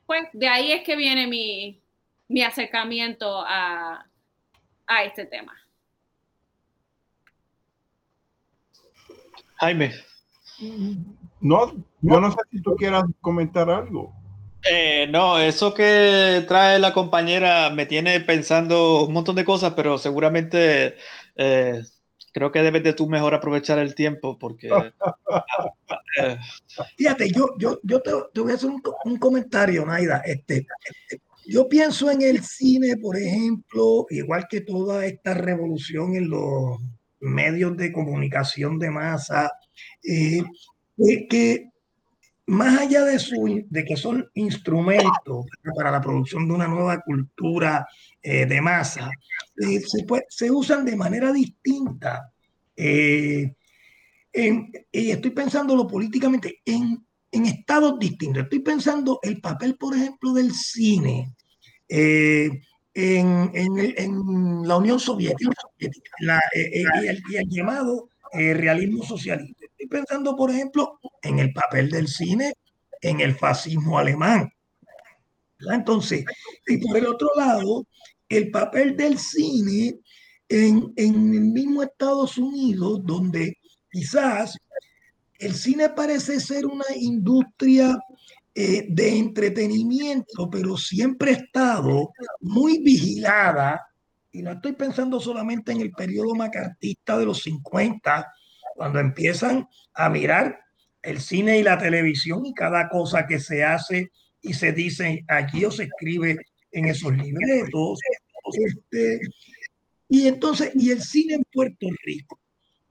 pues de ahí es que viene mi, mi acercamiento a, a este tema. Jaime. No, yo no sé si tú quieras comentar algo. Eh, no, eso que trae la compañera me tiene pensando un montón de cosas, pero seguramente eh, creo que debes de tú mejor aprovechar el tiempo porque... Eh, Fíjate, yo, yo, yo te, voy a hacer un, comentario, Naida. Este, yo pienso en el cine, por ejemplo, igual que toda esta revolución en los medios de comunicación de masa, eh, que más allá de, su, de que son instrumentos para la producción de una nueva cultura eh, de masa, eh, se, se, usan de manera distinta. y estoy pensándolo políticamente en, en, estados distintos. Estoy pensando el papel, por ejemplo, del cine. En, en, en, la Unión Soviética la, y, el, y, el, llamado realismo socialista pensando, por ejemplo, en el papel del cine en el fascismo alemán. Entonces, y por el otro lado, el papel del cine en, en el mismo Estados Unidos, donde quizás el cine parece ser una industria eh, de entretenimiento, pero siempre ha estado muy vigilada, y no estoy pensando solamente en el periodo macartista de los 50, cuando empiezan a mirar el cine y la televisión y cada cosa que se hace y se dice allí o se escribe en esos libretos. Este, y entonces, y el cine en Puerto Rico.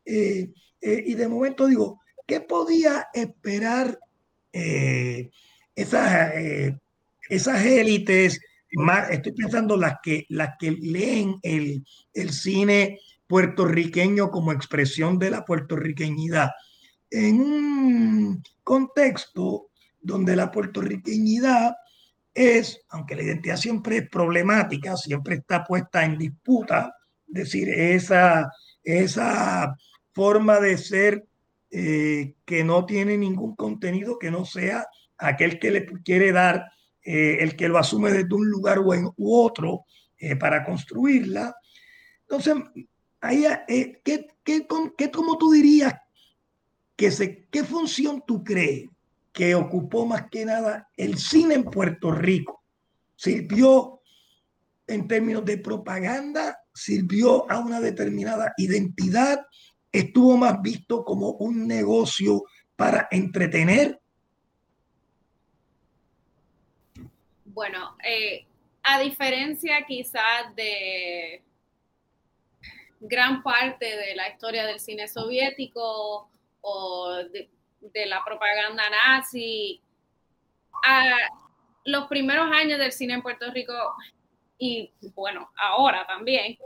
Eh, eh, y de momento digo, ¿qué podía esperar eh, esas, esas élites? Más, estoy pensando las que, las que leen el, el cine puertorriqueño como expresión de la puertorriqueñidad en un contexto donde la puertorriqueñidad es, aunque la identidad siempre es problemática, siempre está puesta en disputa, es decir, esa, esa forma de ser eh, que no tiene ningún contenido que no sea aquel que le quiere dar, eh, el que lo asume desde un lugar u, u otro, eh, para construirla. Entonces, ahí, ¿qué, qué, qué, ¿cómo tú dirías que se, qué función tú crees que ocupó más que nada el cine en Puerto Rico? ¿Sirvió en términos de propaganda? ¿Sirvió a una determinada identidad? ¿Estuvo más visto como un negocio para entretener? Bueno, eh, a diferencia quizás de gran parte de la historia del cine soviético o de, la propaganda nazi, a los primeros años del cine en Puerto Rico y bueno, ahora también,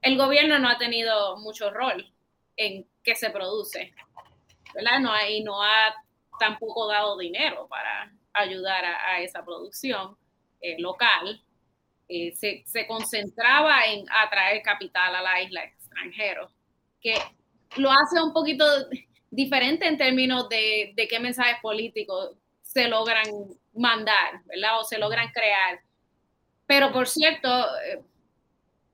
el gobierno no ha tenido mucho rol en qué se produce, ¿verdad? No y no ha tampoco dado dinero para ayudar a esa producción. Eh, local, eh, se, se, concentraba en atraer capital a la isla extranjero, que lo hace un poquito diferente en términos de, de qué mensajes políticos se logran mandar, ¿verdad? O se logran crear. Pero por cierto, eh,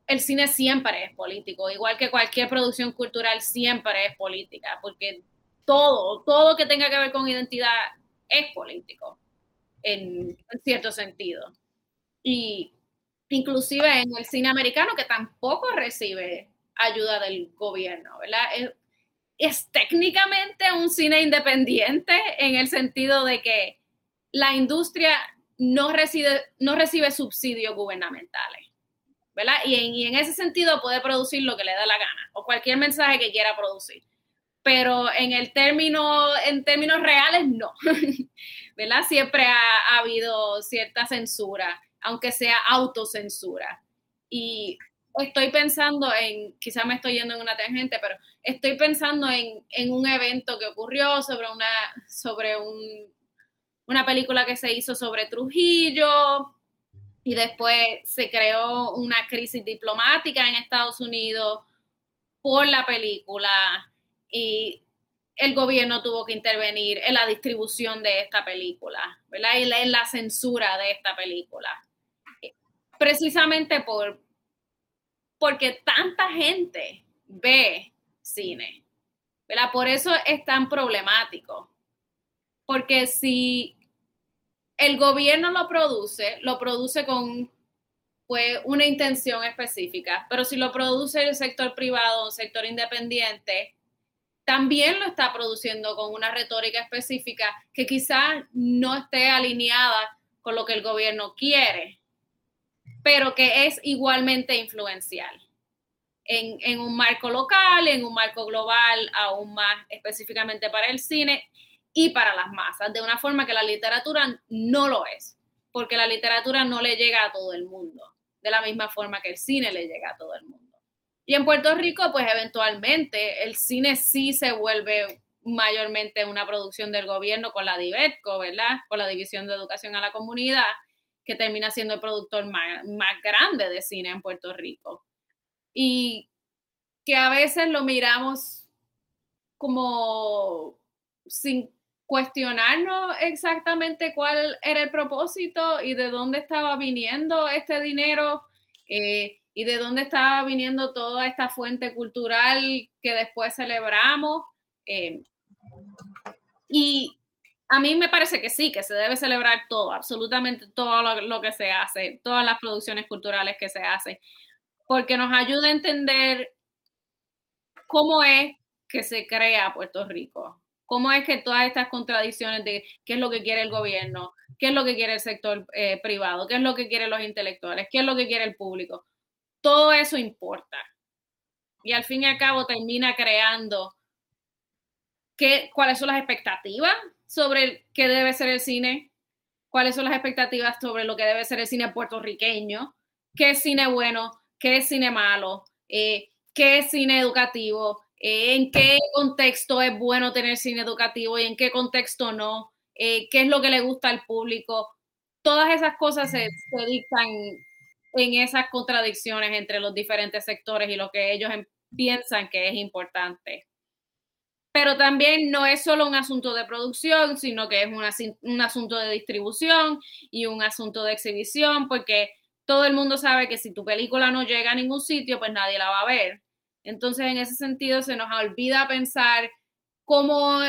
el cine siempre es político, igual que cualquier producción cultural siempre es política, porque todo, todo que tenga que ver con identidad es político en, cierto sentido. Y inclusive en el cine americano, que tampoco recibe ayuda del gobierno, ¿verdad? Técnicamente un cine independiente en el sentido de que la industria no recibe, no recibe subsidios gubernamentales, ¿verdad? Y en, ese sentido puede producir lo que le da la gana o cualquier mensaje que quiera producir pero en el término, en términos reales, no. ¿Verdad? Siempre ha, habido cierta censura, aunque sea autocensura. Y estoy pensando en, quizá me estoy yendo en una tangente, pero estoy pensando en, en un evento que ocurrió sobre una, sobre un, una película que se hizo sobre Trujillo, y después se creó una crisis diplomática en Estados Unidos por la película y el gobierno tuvo que intervenir en la distribución de esta película, ¿verdad? Y en la censura de esta película. Precisamente por, porque tanta gente ve cine, ¿verdad? Por eso es tan problemático. Porque si el gobierno lo produce, lo produce con pues, una intención específica, pero si lo produce el sector privado, un sector independiente, también lo está produciendo con una retórica específica que quizás no esté alineada con lo que el gobierno quiere, pero que es igualmente influencial en, un marco local, en un marco global, aún más específicamente para el cine y para las masas, de una forma que la literatura no lo es, porque la literatura no le llega a todo el mundo, de la misma forma que el cine le llega a todo el mundo. Y en Puerto Rico, pues eventualmente el cine sí se vuelve mayormente una producción del gobierno con la DIVETCO, ¿verdad? Con la División de Educación a la Comunidad, que termina siendo el productor más, más grande de cine en Puerto Rico. Y que a veces lo miramos como sin cuestionarnos exactamente cuál era el propósito y de dónde estaba viniendo este dinero. Eh, y de dónde estaba viniendo toda esta fuente cultural que después celebramos. Eh, y a mí me parece que sí, que se debe celebrar todo, absolutamente todo lo, que se hace, todas las producciones culturales que se hacen, porque nos ayuda a entender cómo es que se crea Puerto Rico, cómo es que todas estas contradicciones de qué es lo que quiere el gobierno, qué es lo que quiere el sector eh, privado, qué es lo que quieren los intelectuales, qué es lo que quiere el público, todo eso importa. Y al fin y al cabo termina creando qué, cuáles son las expectativas sobre qué debe ser el cine, cuáles son las expectativas sobre lo que debe ser el cine puertorriqueño, qué es cine bueno, qué es cine malo, eh, qué es cine educativo, eh, en qué contexto es bueno tener cine educativo y en qué contexto no, eh, qué es lo que le gusta al público. Todas esas cosas se, se dictan en esas contradicciones entre los diferentes sectores y lo que ellos piensan que es importante. Pero también no es solo un asunto de producción, sino que es un, asunto de distribución y un asunto de exhibición, porque todo el mundo sabe que si tu película no llega a ningún sitio, pues nadie la va a ver. Entonces, en ese sentido, se nos olvida pensar cómo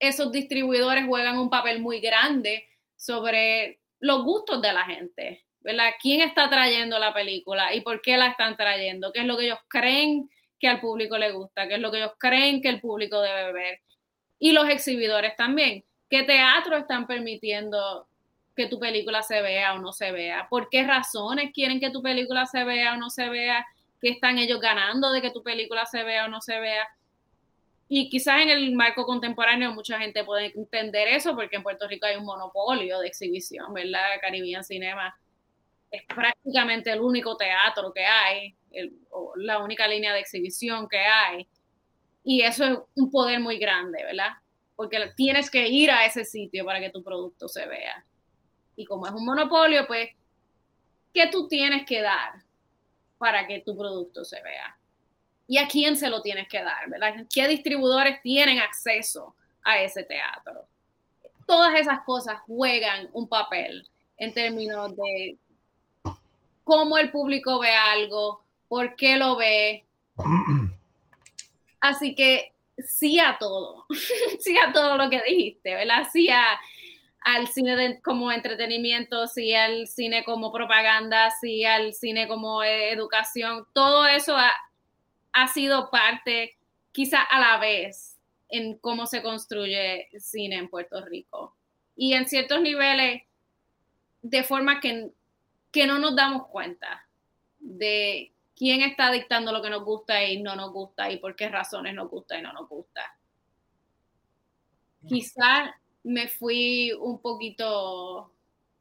esos distribuidores juegan un papel muy grande sobre los gustos de la gente, ¿verdad? ¿Quién está trayendo la película y por qué la están trayendo? ¿Qué es lo que ellos creen que al público le gusta? ¿Qué es lo que ellos creen que el público debe ver? Y los exhibidores también. ¿Qué teatro están permitiendo que tu película se vea o no se vea, por qué razones quieren que tu película se vea o no se vea, qué están ellos ganando de que tu película se vea o no se vea. Y quizás en el marco contemporáneo mucha gente puede entender eso porque en Puerto Rico hay un monopolio de exhibición, ¿verdad? Caribbean Cinema es prácticamente el único teatro que hay, la única línea de exhibición que hay. Y eso es un poder muy grande, ¿verdad? Porque tienes que ir a ese sitio para que tu producto se vea y como es un monopolio, pues, ¿qué tú tienes que dar para que tu producto se vea? ¿Y a quién se lo tienes que dar? ¿verdad? ¿Qué distribuidores tienen acceso a ese teatro? Todas esas cosas juegan un papel en términos de cómo el público ve algo, por qué lo ve. Así que sí a todo, sí a todo lo que dijiste, ¿verdad? Sí a, al cine como entretenimiento, sí al cine como propaganda, sí al cine como educación, todo eso ha, sido parte, quizá a la vez, en cómo se construye cine en Puerto Rico. Y en ciertos niveles, de forma que, que no nos damos cuenta de quién está dictando lo que nos gusta y no nos gusta y por qué razones nos gusta y no nos gusta. Quizá me fui un poquito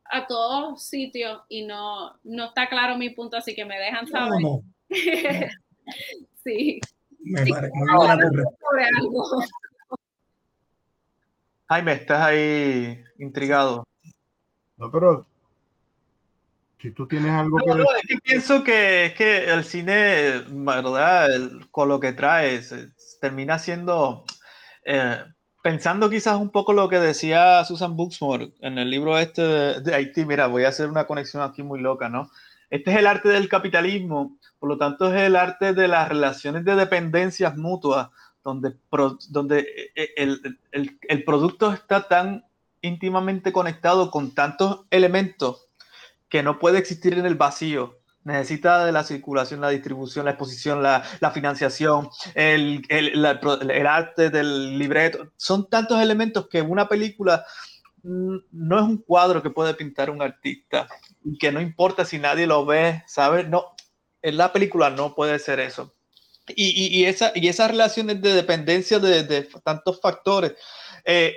a todos sitios y no, no está claro mi punto, así que me dejan saber. sí. Me parece Jaime, estás ahí intrigado. No, pero si tú tienes algo que decir. es que pienso que, es que el cine, ¿verdad? con lo que trae, termina siendo eh, pensando quizás un poco lo que decía Susan Buxmore en el libro este de, Haití, mira, voy a hacer una conexión aquí muy loca, ¿no? Este es el arte del capitalismo, por lo tanto es el arte de las relaciones de dependencias mutuas, donde, donde eh, el, el, el producto está tan íntimamente conectado con tantos elementos que no puede existir en el vacío necesita de la circulación, la distribución, la exposición, la, financiación, el, arte del libreto. Son tantos elementos que una película mm, no es un cuadro que puede pintar un artista y que no importa si nadie lo ve, ¿sabes? No, en la película no puede ser eso. Y, esa, y esas relaciones de dependencia de, tantos factores eh,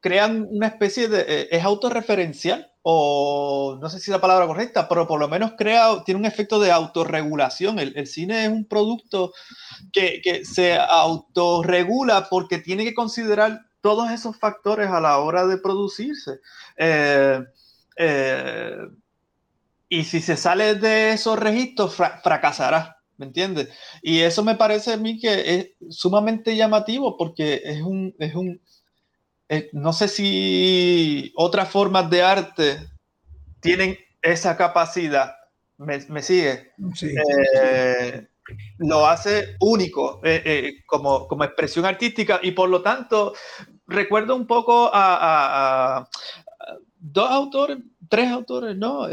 crean una especie de... Eh, es autorreferencial o no sé si la palabra correcta, pero por lo menos crea, tiene un efecto de autorregulación. El, cine es un producto que, se autorregula porque tiene que considerar todos esos factores a la hora de producirse. Eh, eh, y si se sale de esos registros, fracasará, ¿me entiendes? Y eso me parece a mí que es sumamente llamativo porque es un, es un, eh, no sé si otras formas de arte tienen esa capacidad. ¿Me, sigue? Eh, lo hace único eh, como, expresión artística y por lo tanto recuerdo un poco a, dos autores, tres autores, ¿no?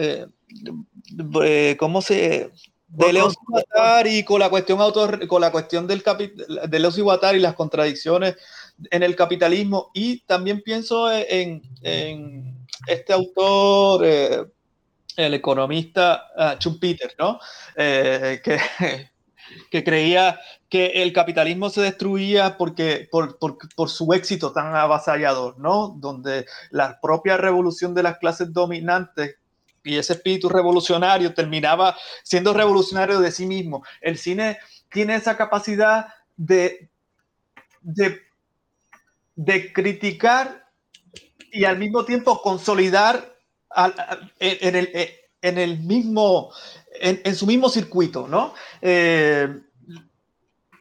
¿Cómo se...? De Leo y con la cuestión autor, con la cuestión del de Leo y las contradicciones en el capitalismo y también pienso en, este autor, eh, el economista uh, Schumpeter, ¿no? Eh, que, que, creía que el capitalismo se destruía porque, por, por, su éxito tan avasallador, ¿no? Donde la propia revolución de las clases dominantes y ese espíritu revolucionario terminaba siendo revolucionario de sí mismo. El cine tiene esa capacidad de, de de criticar y al mismo tiempo consolidar en, el, en, el, mismo, en, su mismo circuito, ¿no? Eh,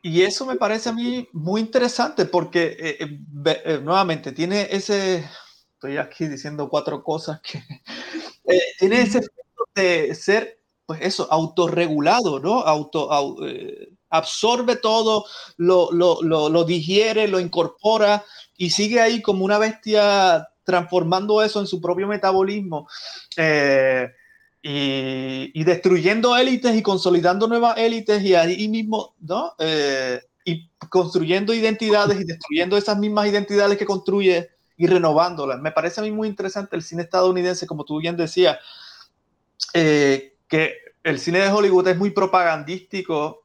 y eso me parece a mí muy interesante porque, eh, eh, nuevamente, tiene ese, estoy aquí diciendo cuatro cosas que, tiene ese efecto de ser, pues eso, autorregulado, ¿no? Auto, eh, absorbe todo, lo, lo, lo, digiere, lo incorpora y sigue ahí como una bestia transformando eso en su propio metabolismo. Eh, y, destruyendo élites y consolidando nuevas élites y ahí mismo, ¿no? Eh, y construyendo identidades y destruyendo esas mismas identidades que construye y renovándolas. Me parece a mí muy interesante el cine estadounidense, como tú bien decías, eh, que el cine de Hollywood es muy propagandístico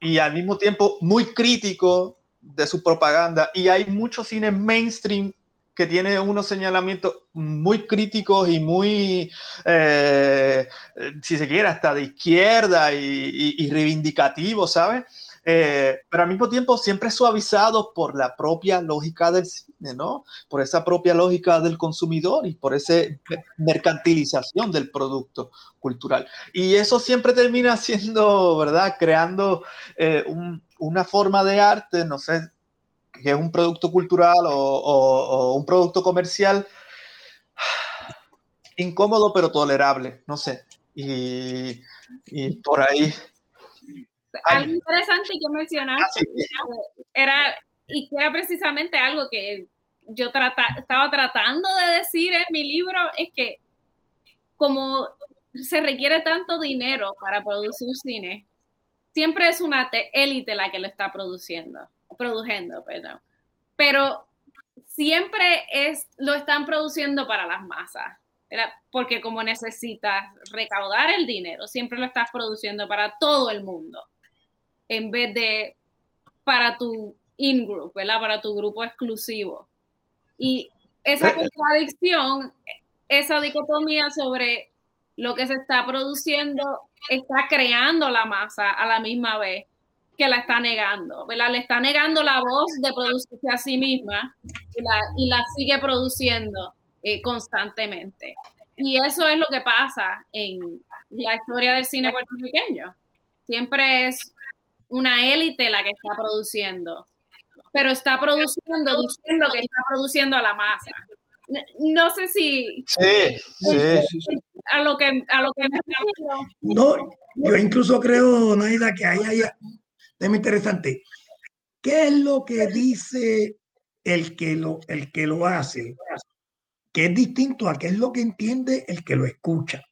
y al mismo tiempo muy crítico de su propaganda. Y hay mucho cine mainstream que tiene unos señalamientos muy críticos y muy, eh, si se quiere, hasta de izquierda y, y, y reivindicativos, ¿sabes? Eh, pero al mismo tiempo siempre suavizado por la propia lógica del cine, ¿no? Por esa propia lógica del consumidor y por esa mercantilización del producto cultural. Y eso siempre termina siendo, ¿verdad? Creando eh, una forma de arte, no sé, que es un producto cultural o, un producto comercial incómodo pero tolerable, no sé. Y, y por ahí. Algo interesante que mencionaste ah, era, y que era precisamente algo que yo estaba tratando de decir en mi libro, es que como se requiere tanto dinero para producir cine, siempre es una élite la que lo está produciendo, produciendo, perdón. Pero siempre es, lo están produciendo para las masas, porque como necesitas recaudar el dinero, siempre lo estás produciendo para todo el mundo en vez de para tu in-group. Para tu grupo exclusivo. Y esa contradicción, esa dicotomía sobre lo que se está produciendo, está creando la masa a la misma vez que la está negando, ¿verdad? Le está negando la voz de producirse a sí misma y la, sigue produciendo eh, constantemente. Y eso es lo que pasa en la historia del cine puertorriqueño. Siempre es una élite la que está produciendo, pero está produciendo diciendo que está produciendo a la masa. No sé si sí, sí, a lo que a lo que me No, yo incluso creo, Naida, que ahí hay tema interesante. ¿Qué es lo que dice el que lo, el que lo hace? Que es distinto a qué es lo que entiende el que lo escucha.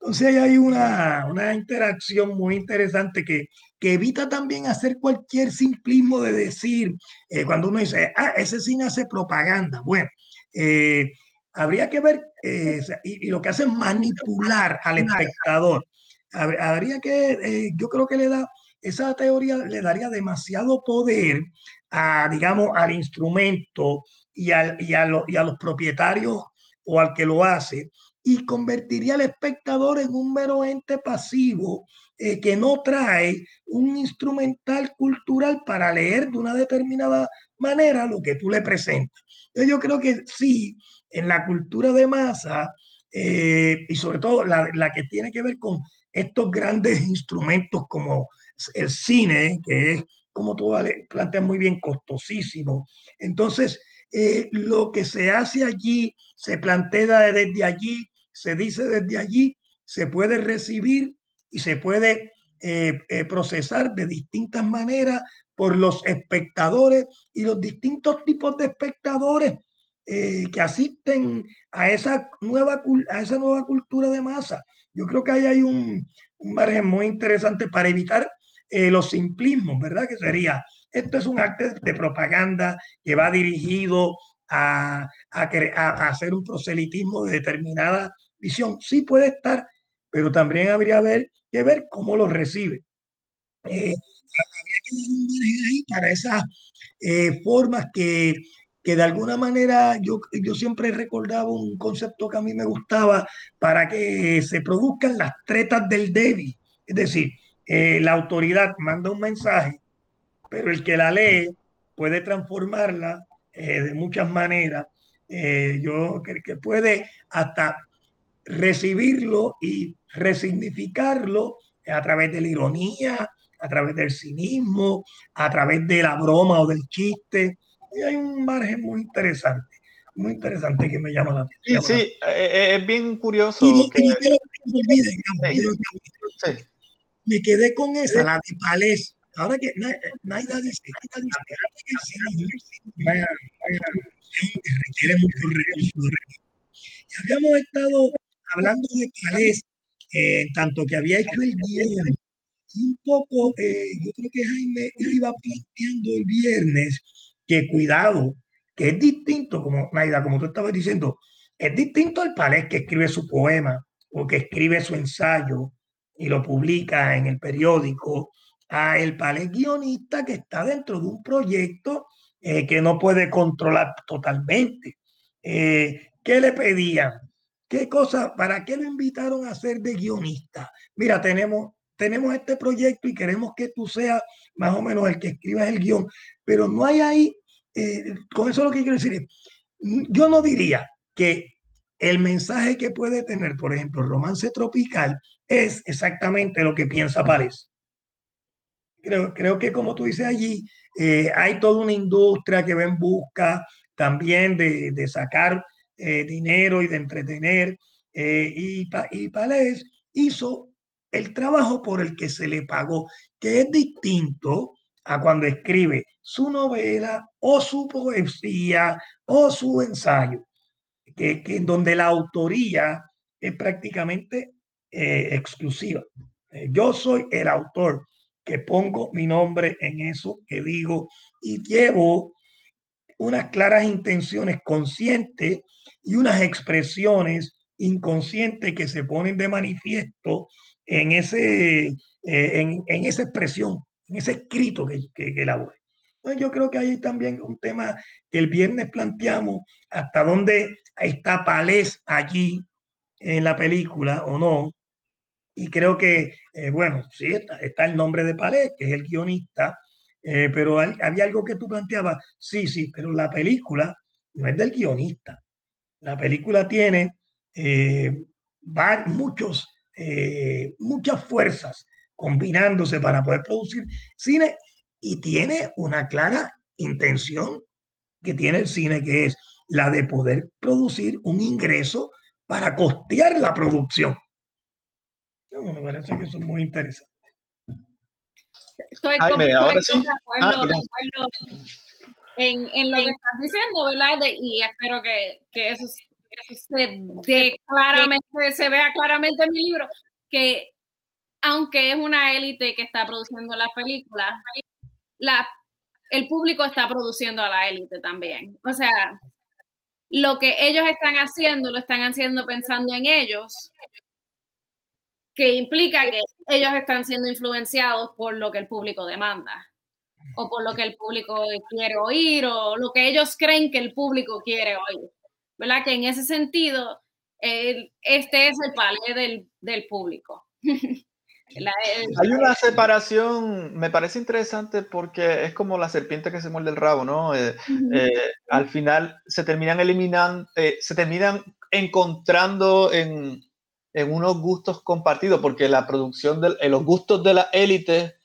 Entonces hay una, una interacción muy interesante que, que, evita también hacer cualquier simplismo de decir, eh, cuando uno dice, ah, ese cine hace propaganda. Bueno, eh, habría que ver, eh, y, lo que hace es manipular al espectador. Habría que, yo creo que le da, esa teoría le daría demasiado poder a, digamos, al instrumento y, al, y, a, y a los propietarios o al que lo hace, y convertiría al espectador en un mero ente pasivo eh, que no trae un instrumental cultural para leer de una determinada manera lo que tú le presentas. yo creo que sí, en la cultura de masa eh, y sobre todo la, que tiene que ver con estos grandes instrumentos como el cine, que es, como tú planteas muy bien, costosísimo. Entonces, eh, lo que se hace allí se plantea desde allí se dice desde allí, se puede recibir y se puede eh, procesar de distintas maneras por los espectadores y los distintos tipos de espectadores eh, que asisten a esa, nueva, a esa nueva cultura de masa. Yo creo que ahí hay un, margen muy interesante para evitar los simplismos, ¿verdad? Que sería, esto es un acto de propaganda que va dirigido a, a, a, hacer un proselitismo de determinada visión. Sí puede estar, pero también habría que ver cómo lo recibe. Eh, habría que dar un ahí para esas eh, formas que, que de alguna manera yo, yo siempre recordaba un concepto que a mí me gustaba para que se produzcan las tretas del débil. Es decir, eh, la autoridad manda un mensaje, pero el que la lee puede transformarla de muchas maneras. yo creo que puede hasta recibirlo y resignificarlo a través de la ironía, a través del cinismo, a través de la broma o del chiste. Y hay un margen muy interesante, muy interesante que me llama la atención. Sí, sí, eh, eh, es bien curioso. me quedé con esa, la de Palés. Ahora que Naida dice, Naida dice que requiere mucho recursos. Habíamos estado hablando de Palés, eh, tanto que había hecho el viernes, un poco, eh, yo creo que Jaime iba planteando el viernes que cuidado, que es distinto, como Naida, como tú estabas diciendo, es distinto al Palés que escribe su poema o que escribe su ensayo y lo publica en el periódico, a el Palés guionista que está dentro de un proyecto eh, que no puede controlar totalmente. Eh, ¿Qué le pedían? ¿Qué cosa? ¿Para qué lo invitaron a ser de guionista? Mira, tenemos, tenemos este proyecto y queremos que tú seas más o menos el que escribas el guion, pero no hay ahí, eh, con eso lo que quiero decir es, yo no diría que el mensaje que puede tener, por ejemplo, romance tropical es exactamente lo que piensa Paris. Creo, creo que como tú dices allí, eh, hay toda una industria que va en busca también de, de sacar eh, dinero y de entretener. Eh, y, y Palés hizo el trabajo por el que se le pagó, que es distinto a cuando escribe su novela o su poesía o su ensayo, que, que donde la autoría es prácticamente exclusiva. yo soy el autor que pongo mi nombre en eso que digo y llevo unas claras intenciones conscientes y unas expresiones inconscientes que se ponen de manifiesto en, ese, eh, en, en, esa expresión, en ese escrito que, que, que. Entonces yo creo que hay también un tema que el viernes planteamos, hasta dónde está Palés allí en la película o no, y creo que, eh, bueno, sí, está, el nombre de Palet, que es el guionista, eh, pero había algo que tú planteabas, sí, sí, pero la película no es del guionista. La película tiene eh, muchos, eh, muchas fuerzas combinándose para poder producir cine y tiene una clara intención que tiene el cine, que es la de poder producir un ingreso para costear la producción me parece que eso es muy interesante. Estoy Jaime, ahora sí. de acuerdo, ah, en, en, lo que estás diciendo, ¿verdad? y espero que, que eso, eso, se, de claramente, se vea claramente en mi libro, que aunque es una élite que está produciendo la película, la, el público está produciendo a la élite también. O sea, lo que ellos están haciendo, lo están haciendo pensando en ellos que implica que ellos están siendo influenciados por lo que el público demanda o por lo que el público quiere oír o lo que ellos creen que el público quiere oír. ¿Verdad? Que en ese sentido, este es el palé del, del público. Hay una separación, me parece interesante porque es como la serpiente que se muerde el rabo, ¿no? Eh, eh, al final se terminan eliminando, eh, se terminan encontrando en, en unos gustos compartidos, porque la producción de eh, los gustos de la élite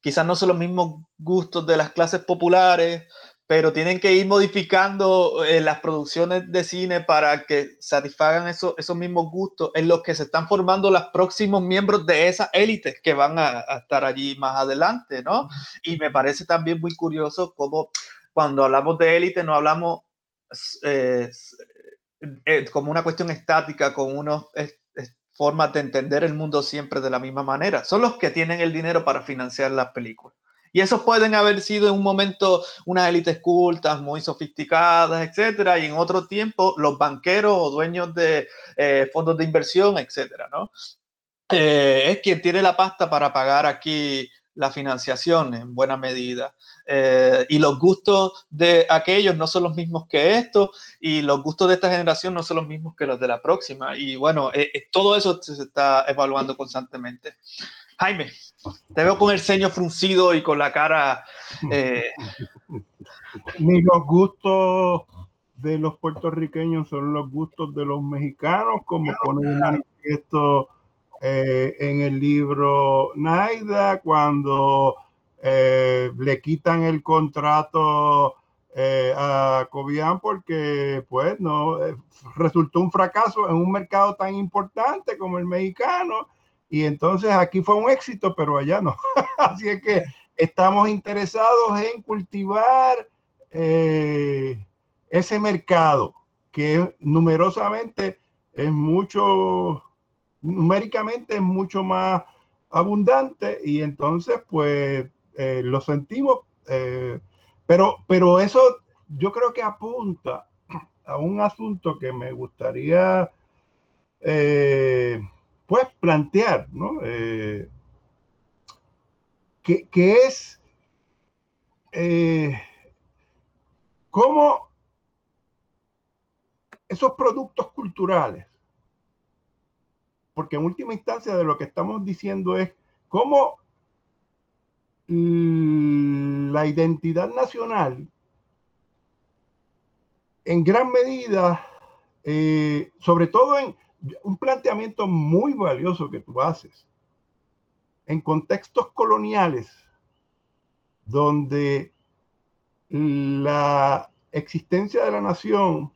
quizás no son los mismos gustos de las clases populares, pero tienen que ir modificando eh, las producciones de cine para que satisfagan eso, esos mismos gustos en los que se están formando los próximos miembros de esas élites que van a, estar allí más adelante, ¿no? Y me parece también muy curioso cómo cuando hablamos de élite no hablamos eh, como una cuestión estática con unos formas de entender el mundo siempre de la misma manera. Son los que tienen el dinero para financiar las películas. Y esos pueden haber sido en un momento unas élites cultas, muy sofisticadas, etcétera, y en otro tiempo los banqueros o dueños de eh, fondos de inversión, etcétera, ¿no? Eh, es quien tiene la pasta para pagar aquí la financiación en buena medida. Eh, y los gustos de aquellos no son los mismos que estos, y los gustos de esta generación no son los mismos que los de la próxima. Y bueno, eh, eh, todo eso se está evaluando constantemente. Jaime, te veo con el ceño fruncido y con la cara... Ni los gustos de los puertorriqueños son los gustos de los mexicanos, como pone el manifiesto eh, en el libro Naida, cuando eh, le quitan el contrato eh, a Cobian porque pues no eh, resultó un fracaso en un mercado tan importante como el mexicano y entonces aquí fue un éxito pero allá no. Así es que estamos interesados en cultivar eh, ese mercado que numerosamente es mucho numéricamente es mucho más abundante y entonces pues lo sentimos pero, pero eso yo creo que apunta a un asunto que me gustaría eh, pues plantear, ¿no? Eh, que, es eh, cómo esos productos culturales, porque en última instancia de lo que estamos diciendo es cómo la identidad nacional en gran medida, eh, sobre todo en un planteamiento muy valioso que tú haces, en contextos coloniales, donde la existencia de la nación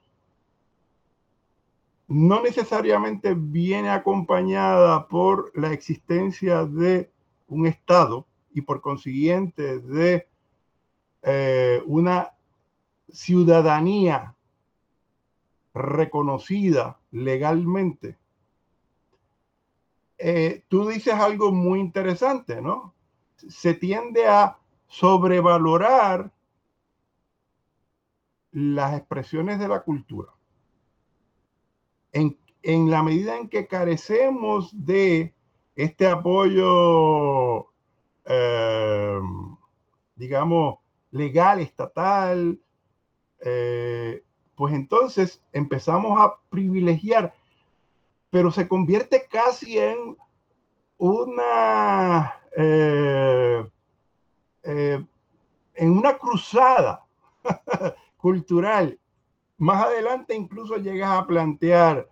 no necesariamente viene acompañada por la existencia de un Estado, y por consiguiente de eh, una ciudadanía reconocida legalmente, eh, tú dices algo muy interesante, ¿no? Se tiende a sobrevalorar las expresiones de la cultura. En, en la medida en que carecemos de este apoyo eh, digamos, legal, estatal, eh, pues entonces empezamos a privilegiar, pero se convierte casi en una, eh, en una cruzada cultural. Más adelante incluso llegas a plantear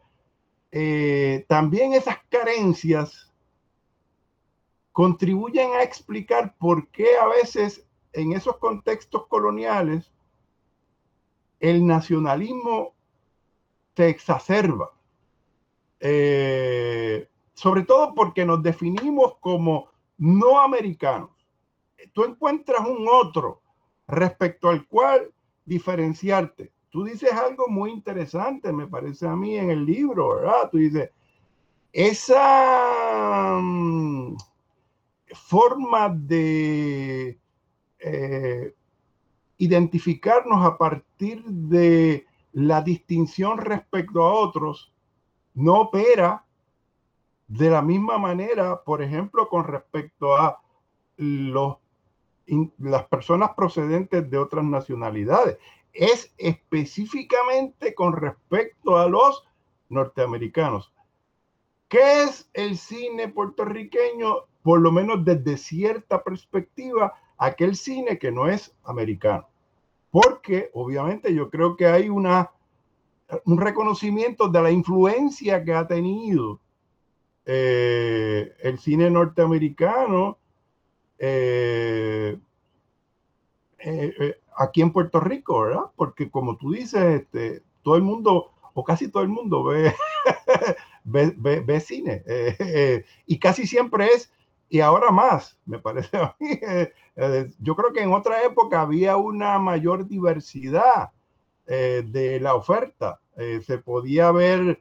también esas carencias contribuyen a explicar por qué a veces en esos contextos coloniales el nacionalismo se exacerba. Eh, sobre todo porque nos definimos como no americanos. Tú encuentras un otro respecto al cual diferenciarte. Tú dices algo muy interesante, me parece a mí, en el libro, ¿verdad? Tú dices, esa... Mm, forma de eh, identificarnos a partir de la distinción respecto a otros no opera de la misma manera, por ejemplo, con respecto a las personas procedentes de otras nacionalidades. Es específicamente con respecto a los norteamericanos. ¿Qué es el cine puertorriqueño? por lo menos desde cierta perspectiva, aquel cine que no es americano. Porque obviamente yo creo que hay una, un reconocimiento de la influencia que ha tenido eh, el cine norteamericano eh, eh, aquí en Puerto Rico, ¿verdad? Porque como tú dices, este, todo el mundo, o casi todo el mundo ve, ve, ve cine. y casi siempre es y ahora más, me parece a mí. Eh, eh, yo creo que en otra época había una mayor diversidad eh, de la oferta. se podía ver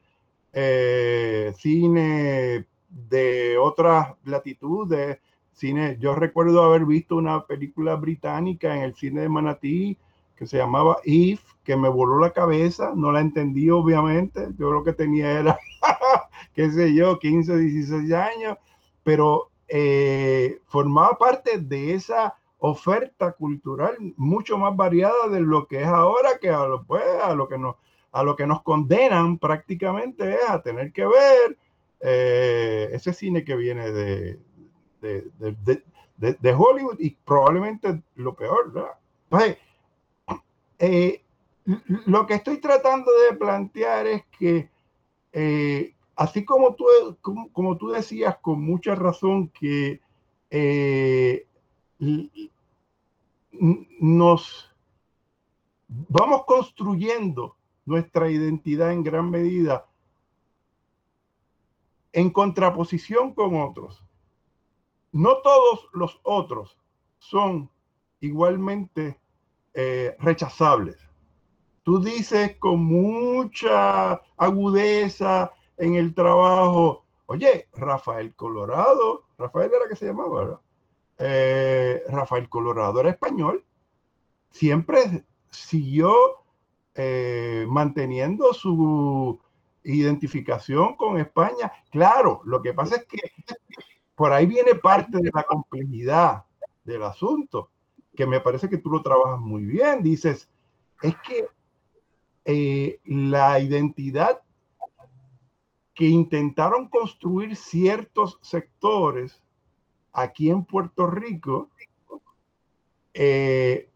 cine de otras latitudes, cine. Yo recuerdo haber visto una película británica en el cine de Manatí que se llamaba If, que me voló la cabeza, no la entendí obviamente, yo lo que tenía era, qué sé yo, 15, 16 años, pero eh, formaba parte de esa oferta cultural mucho más variada de lo que es ahora, que a lo, pues, que, nos, a lo que nos condenan prácticamente es a tener que ver eh, ese cine que viene de, de, Hollywood y probablemente lo peor. Eh, lo que estoy tratando de plantear es que así como tú, como, tú decías con mucha razón que eh, nos vamos construyendo nuestra identidad en gran medida en contraposición con otros. No todos los otros son igualmente eh, rechazables. Tú dices con mucha agudeza en el trabajo, oye, Rafael Colorado, Rafael era que se llamaba. Eh, Rafael Colorado era español, siempre siguió eh, manteniendo su identificación con España. Claro, lo que pasa es que por ahí viene parte de la complejidad del asunto, que me parece que tú lo trabajas muy bien. Dices, es que eh, la identidad que intentaron construir ciertos sectores aquí en Puerto Rico eh,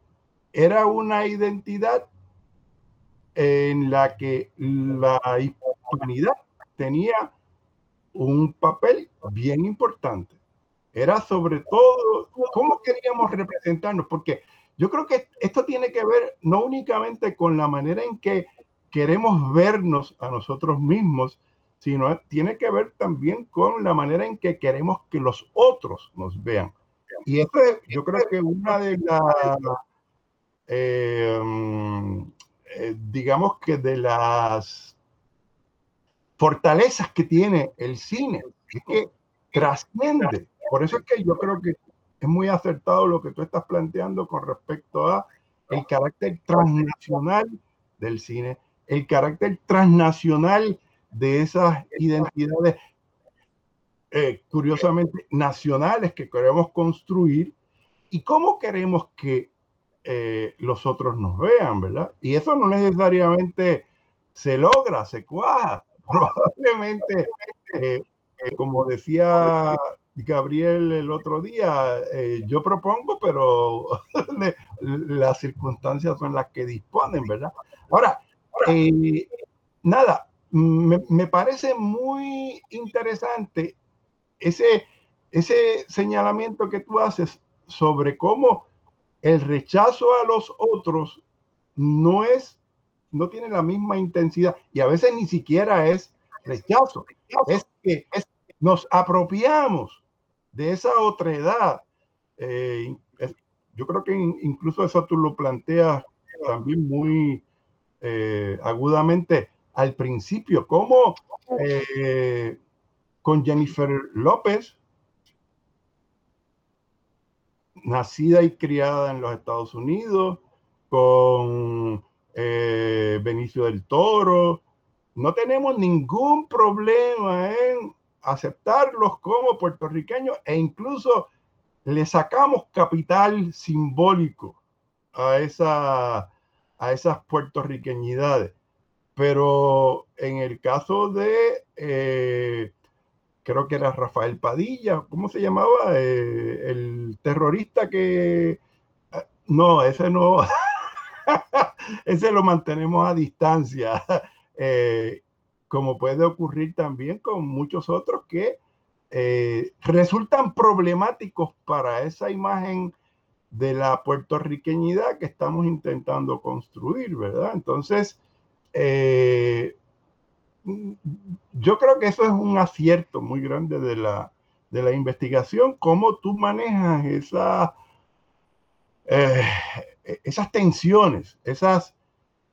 era una identidad en la que la hispanidad tenía un papel bien importante. Era sobre todo cómo queríamos representarnos, porque yo creo que esto tiene que ver no únicamente con la manera en que queremos vernos a nosotros mismos, sino tiene que ver también con la manera en que queremos que los otros nos vean. Y esto es, yo creo que una de las, eh, eh, digamos que de las fortalezas que tiene el cine, es que trasciende. Por eso es que yo creo que es muy acertado lo que tú estás planteando con respecto a el carácter transnacional del cine, el carácter transnacional de esas identidades eh, curiosamente nacionales que queremos construir y cómo queremos que eh, los otros nos vean, ¿verdad? Y eso no necesariamente se logra, se cuaja. Probablemente, eh, como decía Gabriel el otro día, yo propongo, pero las circunstancias son las que disponen, ¿verdad? Ahora, nada, me, parece muy interesante ese, ese señalamiento que tú haces sobre cómo el rechazo a los otros no es, no tiene la misma intensidad y a veces ni siquiera es rechazo, es que nos apropiamos de esa otredad. Eh, yo creo que incluso eso tú lo planteas también muy eh, agudamente al principio, como eh, con Jennifer López, nacida y criada en los Estados Unidos, con eh, Benicio del Toro. No tenemos ningún problema en aceptarlos como puertorriqueños e incluso le sacamos capital simbólico a, esa, a esas puertorriqueñidades. Pero en el caso de, eh, creo que era Rafael Padilla, ¿cómo se llamaba? Eh, el terrorista que... Ah, no, ese no. ese lo mantenemos a distancia. Eh, como puede ocurrir también con muchos otros que resultan problemáticos para esa imagen de la puertorriqueñidad que estamos intentando construir, ¿verdad? Entonces, eh, yo creo que eso es un acierto muy grande de la, de la investigación, cómo tú manejas esa, eh, esas tensiones, esas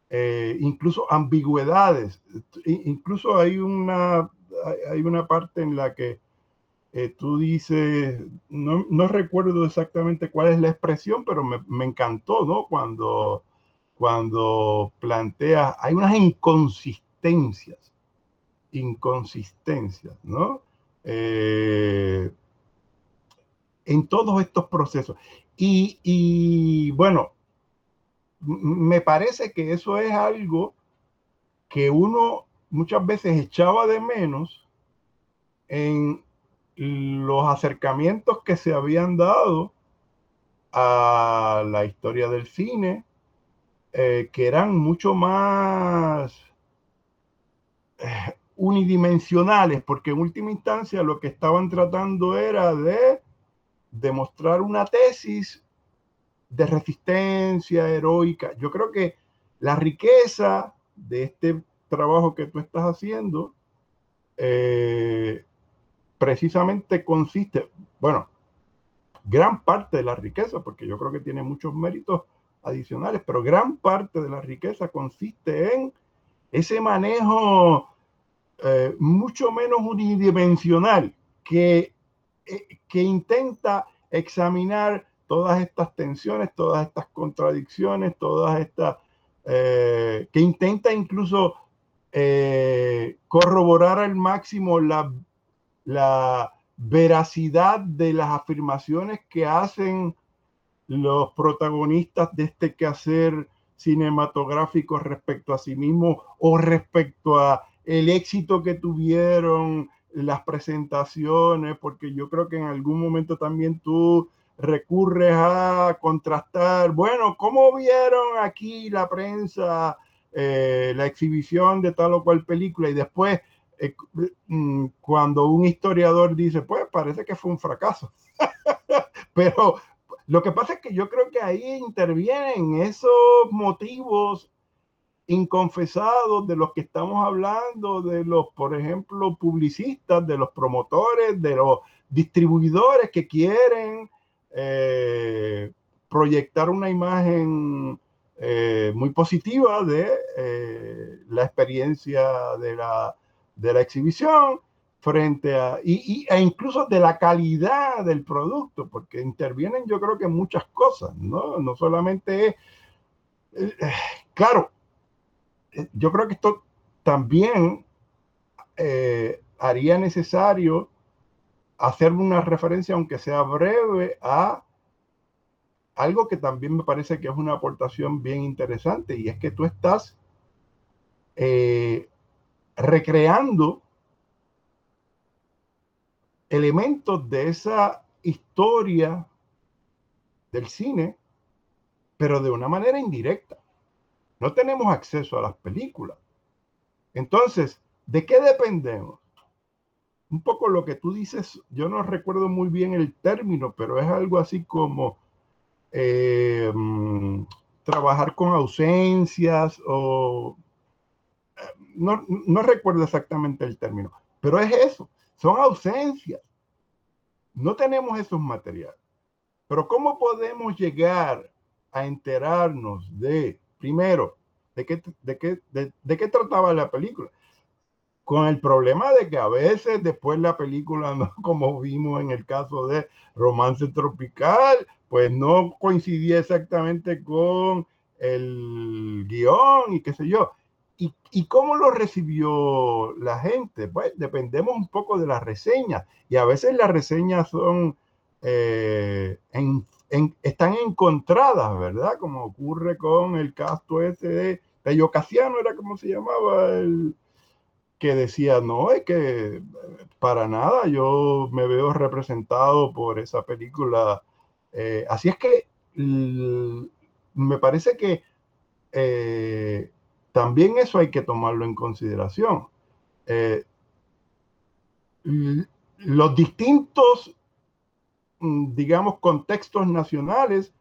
eh, incluso ambigüedades. Incluso hay una, hay una parte en la que tú dices, no, no, recuerdo exactamente cuál es la expresión, pero me, me encantó, ¿no? Cuando cuando plantea, hay unas inconsistencias, inconsistencias, ¿no? Eh, en todos estos procesos. Y, y, bueno, me parece que eso es algo que uno muchas veces echaba de menos en los acercamientos que se habían dado a la historia del cine, eh, que eran mucho más eh, unidimensionales, porque en última instancia lo que estaban tratando era de demostrar una tesis de resistencia heroica. Yo creo que la riqueza de este trabajo que tú estás haciendo eh, precisamente consiste, bueno, gran parte de la riqueza, porque yo creo que tiene muchos méritos adicionales, pero gran parte de la riqueza consiste en ese manejo eh, mucho menos unidimensional que, eh, que intenta examinar todas estas tensiones, todas estas contradicciones, todas estas, eh, que intenta incluso corroborar al máximo la, la veracidad de las afirmaciones que hacen los protagonistas de este quehacer cinematográfico respecto a sí mismo o respecto a el éxito que tuvieron las presentaciones, porque yo creo que en algún momento también tú recurres a contrastar, bueno, ¿cómo vieron aquí la prensa eh, la exhibición de tal o cual película? Y después, eh, mm, cuando un historiador dice, pues parece que fue un fracaso. Pero lo que pasa es que yo creo que ahí intervienen esos motivos inconfesados de los que estamos hablando, de los, por ejemplo, publicistas, de los promotores, de los distribuidores que quieren eh, proyectar una imagen eh, muy positiva de eh, la experiencia de la, de la exhibición frente a, y, e incluso de la calidad del producto, porque intervienen yo creo que muchas cosas, ¿no? No solamente es, claro, yo creo que esto también eh, haría necesario hacer una referencia, aunque sea breve, a algo que también me parece que es una aportación bien interesante, y es que tú estás eh, recreando elementos de esa historia del cine, pero de una manera indirecta. No tenemos acceso a las películas. Entonces, ¿de qué dependemos? Un poco lo que tú dices, yo no recuerdo muy bien el término, pero es algo así como eh, mm, trabajar con ausencias o... Eh, no, no recuerdo exactamente el término, pero es eso, son ausencias. No tenemos esos materiales. Pero ¿cómo podemos llegar a enterarnos de primero, ¿de qué, de, qué, de, qué trataba la película? Con el problema de que a veces después la película, ¿no? como vimos en el caso de Romance Tropical, pues no coincidía exactamente con el guion y qué sé yo. ¿Y, ¿Y, cómo lo recibió la gente? Pues dependemos un poco de las reseñas y a veces las reseñas son eh, están encontradas, ¿verdad? Como ocurre con el caso ese de Pello Casiano, era como se llamaba, el que decía, no, es que para nada yo me veo representado por esa película. Eh, así es que me parece que eh, también eso hay que tomarlo en consideración. Eh, los distintos Mm, digamos, contextos nacionales,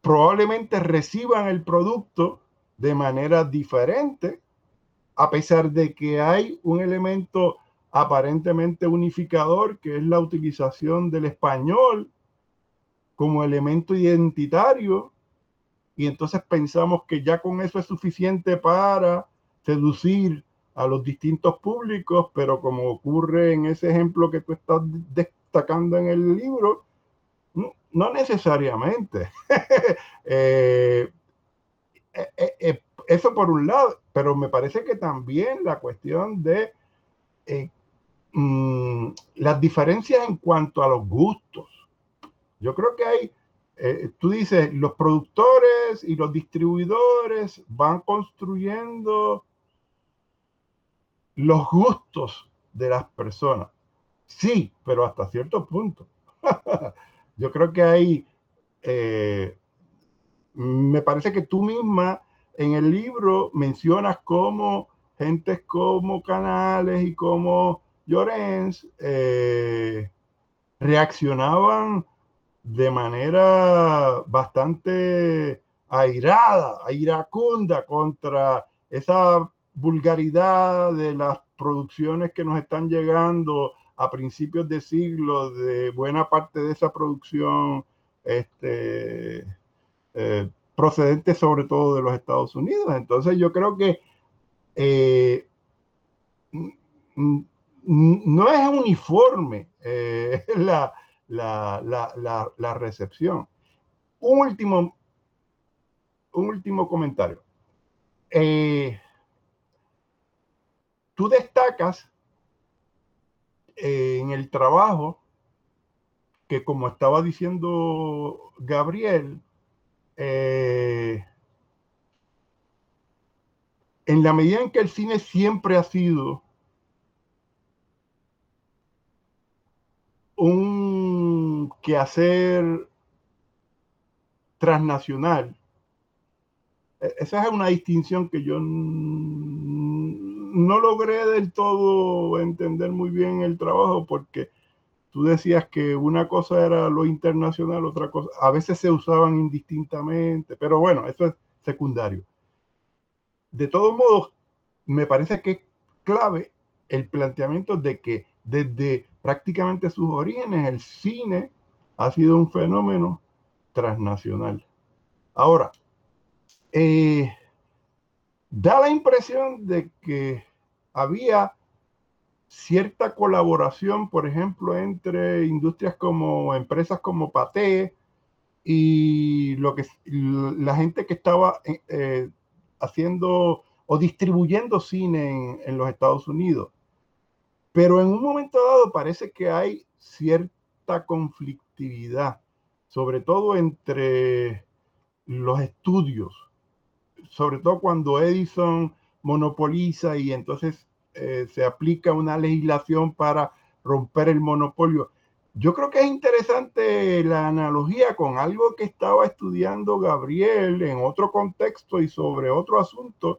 probablemente reciban el producto de manera diferente, a pesar de que hay un elemento aparentemente unificador, que es la utilización del español como elemento identitario, y entonces pensamos que ya con eso es suficiente para seducir a los distintos públicos, pero como ocurre en ese ejemplo que tú estás destacando en el libro, no, necesariamente. Eh, eh, eh, eso por un lado, pero me parece que también la cuestión de mm, las diferencias en cuanto a los gustos. Yo creo que hay, tú dices, los productores y los distribuidores van construyendo los gustos de las personas. Sí, pero hasta cierto punto. Yo creo que hay, eh, me parece que tú misma en el libro mencionas cómo gentes como Canales y como Llorens eh, reaccionaban de manera bastante airada, iracunda contra esa vulgaridad de las producciones que nos están llegando a principios de siglo, de buena parte de esa producción este, eh, procedente sobre todo de los Estados Unidos. Entonces yo creo que eh, no es uniforme eh, la, la, recepción. Un último, un último comentario. Eh, tú destacas en el trabajo que, como estaba diciendo Gabriel, eh, en la medida en que el cine siempre ha sido un quehacer transnacional, e, esa es una distinción que yo no logré del todo entender muy bien el trabajo porque tú decías que una cosa era lo internacional, otra cosa, a veces se usaban indistintamente, pero bueno, eso es secundario. De todos modos, me parece que es clave el planteamiento de que desde prácticamente sus orígenes el cine ha sido un fenómeno transnacional. Ahora, eh, da la impresión de que había cierta colaboración, por ejemplo, entre industrias como empresas como Pathé y lo que la gente que estaba eh, eh, haciendo o distribuyendo cine en, los Estados Unidos. Pero en un momento dado parece que hay cierta conflictividad, sobre todo entre los estudios, sobre todo cuando Edison monopoliza y entonces eh, se aplica una legislación para romper el monopolio. Yo creo que es interesante la analogía con algo que estaba estudiando Gabriel en otro contexto y sobre otro asunto,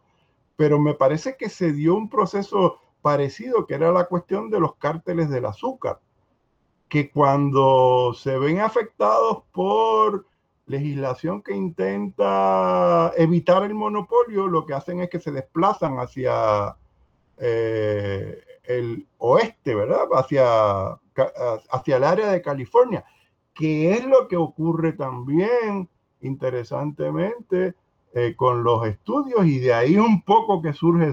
pero me parece que se dio un proceso parecido, que era la cuestión de los cárteles del azúcar, que cuando se ven afectados por legislación que intenta evitar el monopolio, lo que hacen es que se desplazan hacia eh, el oeste, ¿verdad? Hacia, hacia el área de California, que es lo que ocurre también, interesantemente, eh, con los estudios y de ahí un poco que surge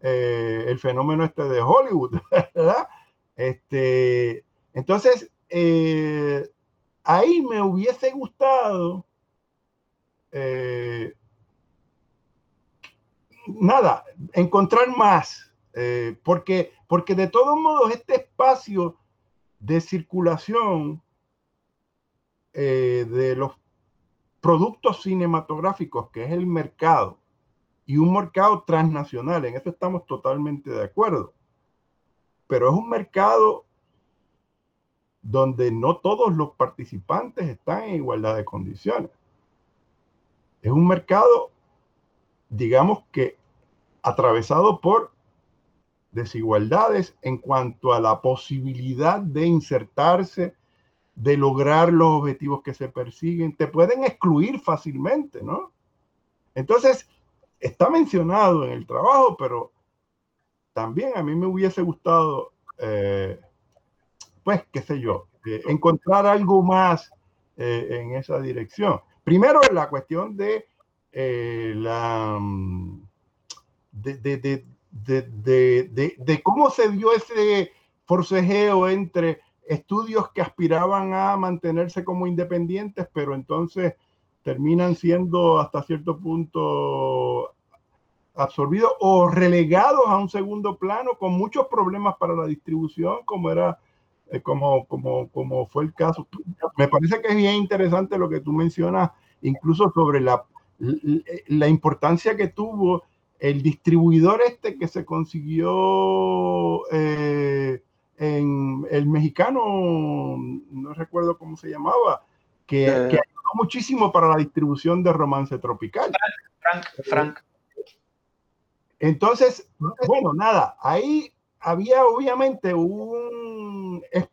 eh, el fenómeno este de Hollywood, ¿verdad? Este, entonces, ahí me hubiese gustado nada, encontrar más eh, porque, porque de todos modos este espacio de circulación eh, de los productos cinematográficos, que es el mercado, y un mercado transnacional, en eso estamos totalmente de acuerdo, pero es un mercado donde no todos los participantes están en igualdad de condiciones. Es un mercado, digamos que, atravesado por desigualdades en cuanto a la posibilidad de insertarse, de lograr los objetivos que se persiguen. Te pueden excluir fácilmente, ¿no? Entonces, está mencionado en el trabajo, pero también a mí me hubiese gustado, eh, pues, qué sé yo, eh, encontrar algo más eh, en esa dirección. Primero, la cuestión de la... Mm, de, de, cómo se dio ese forcejeo entre estudios que aspiraban a mantenerse como independientes, pero entonces terminan siendo hasta cierto punto absorbidos o relegados a un segundo plano con muchos problemas para la distribución, como era eh, como, como, como fue el caso. Me parece que es bien interesante lo que tú mencionas, incluso sobre la, la importancia que tuvo el distribuidor este que se consiguió eh, en el mexicano, no recuerdo cómo se llamaba, que, eh. ayudó muchísimo para la distribución de Romance Tropical. Frank, Frank. Entonces, bueno, nada, ahí había obviamente un... E,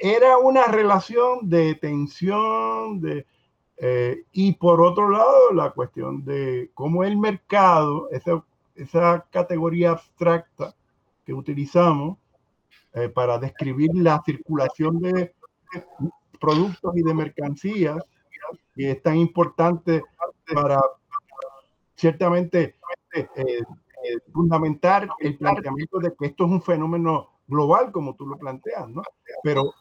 era una relación de tensión, de, Eh, y por otro lado, la cuestión de cómo el mercado, esa, esa categoría abstracta que utilizamos eh, para describir la circulación de productos y de mercancías, y es tan importante para ciertamente eh, fundamentar el planteamiento de que esto es un fenómeno global, como tú lo planteas, ¿no? Pero,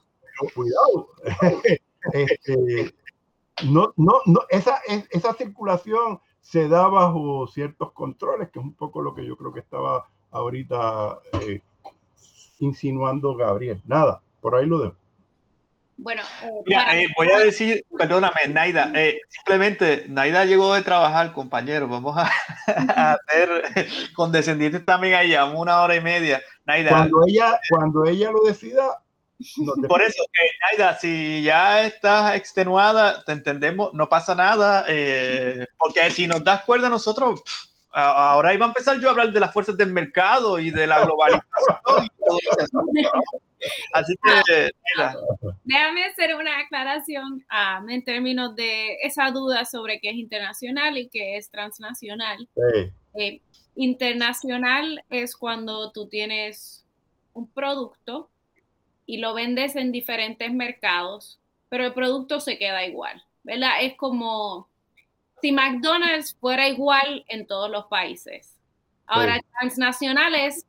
cuidado, este, no, no, no, esa, esa circulación se da bajo ciertos controles, que es un poco lo que yo creo que estaba ahorita eh, insinuando Gabriel. Nada, por ahí lo dejo. Bueno, eh, eh, voy a decir, perdóname, Naida, simplemente Naida llegó de trabajar, compañero, vamos a, hacer condescendientes también a una hora y media. Naida. Cuando ella, cuando ella lo decida, por eso, que Naida, si ya estás extenuada, te entendemos, no pasa nada, eh, porque si nos das cuerda nosotros, ahora iba a empezar yo a hablar de las fuerzas del mercado y de la globalización. Así que, déjame hacer una aclaración um, en términos de esa duda sobre qué es internacional y qué es transnacional. Eh, internacional es cuando tú tienes un producto y lo vendes en diferentes mercados, pero el producto se queda igual, ¿verdad? Es como si McDonald's fuera igual en todos los países. Ahora, transnacional es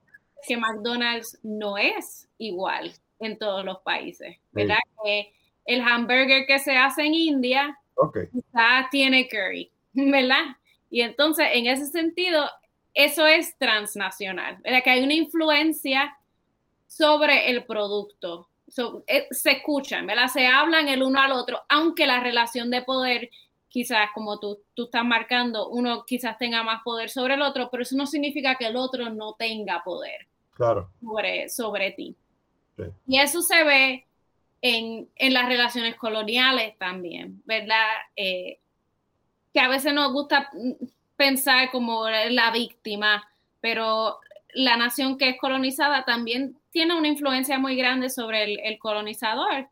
que McDonald's no es igual en todos los países, ¿verdad? Que el hamburger que se hace en India quizás tiene curry, ¿verdad? Y entonces, en ese sentido, eso es transnacional, ¿verdad? Que hay una influencia sobre el producto. Eh, se escuchan, ¿verdad? Se hablan el uno al otro, aunque la relación de poder, quizás como tú, tú estás marcando, uno quizás tenga más poder sobre el otro, pero eso no significa que el otro no tenga poder claro. sobre, sobre ti. Y eso se ve en, en, las relaciones coloniales también, ¿verdad? Eh, que a veces nos gusta pensar como la víctima, pero la nación que es colonizada también tiene una influencia muy grande sobre el, colonizador.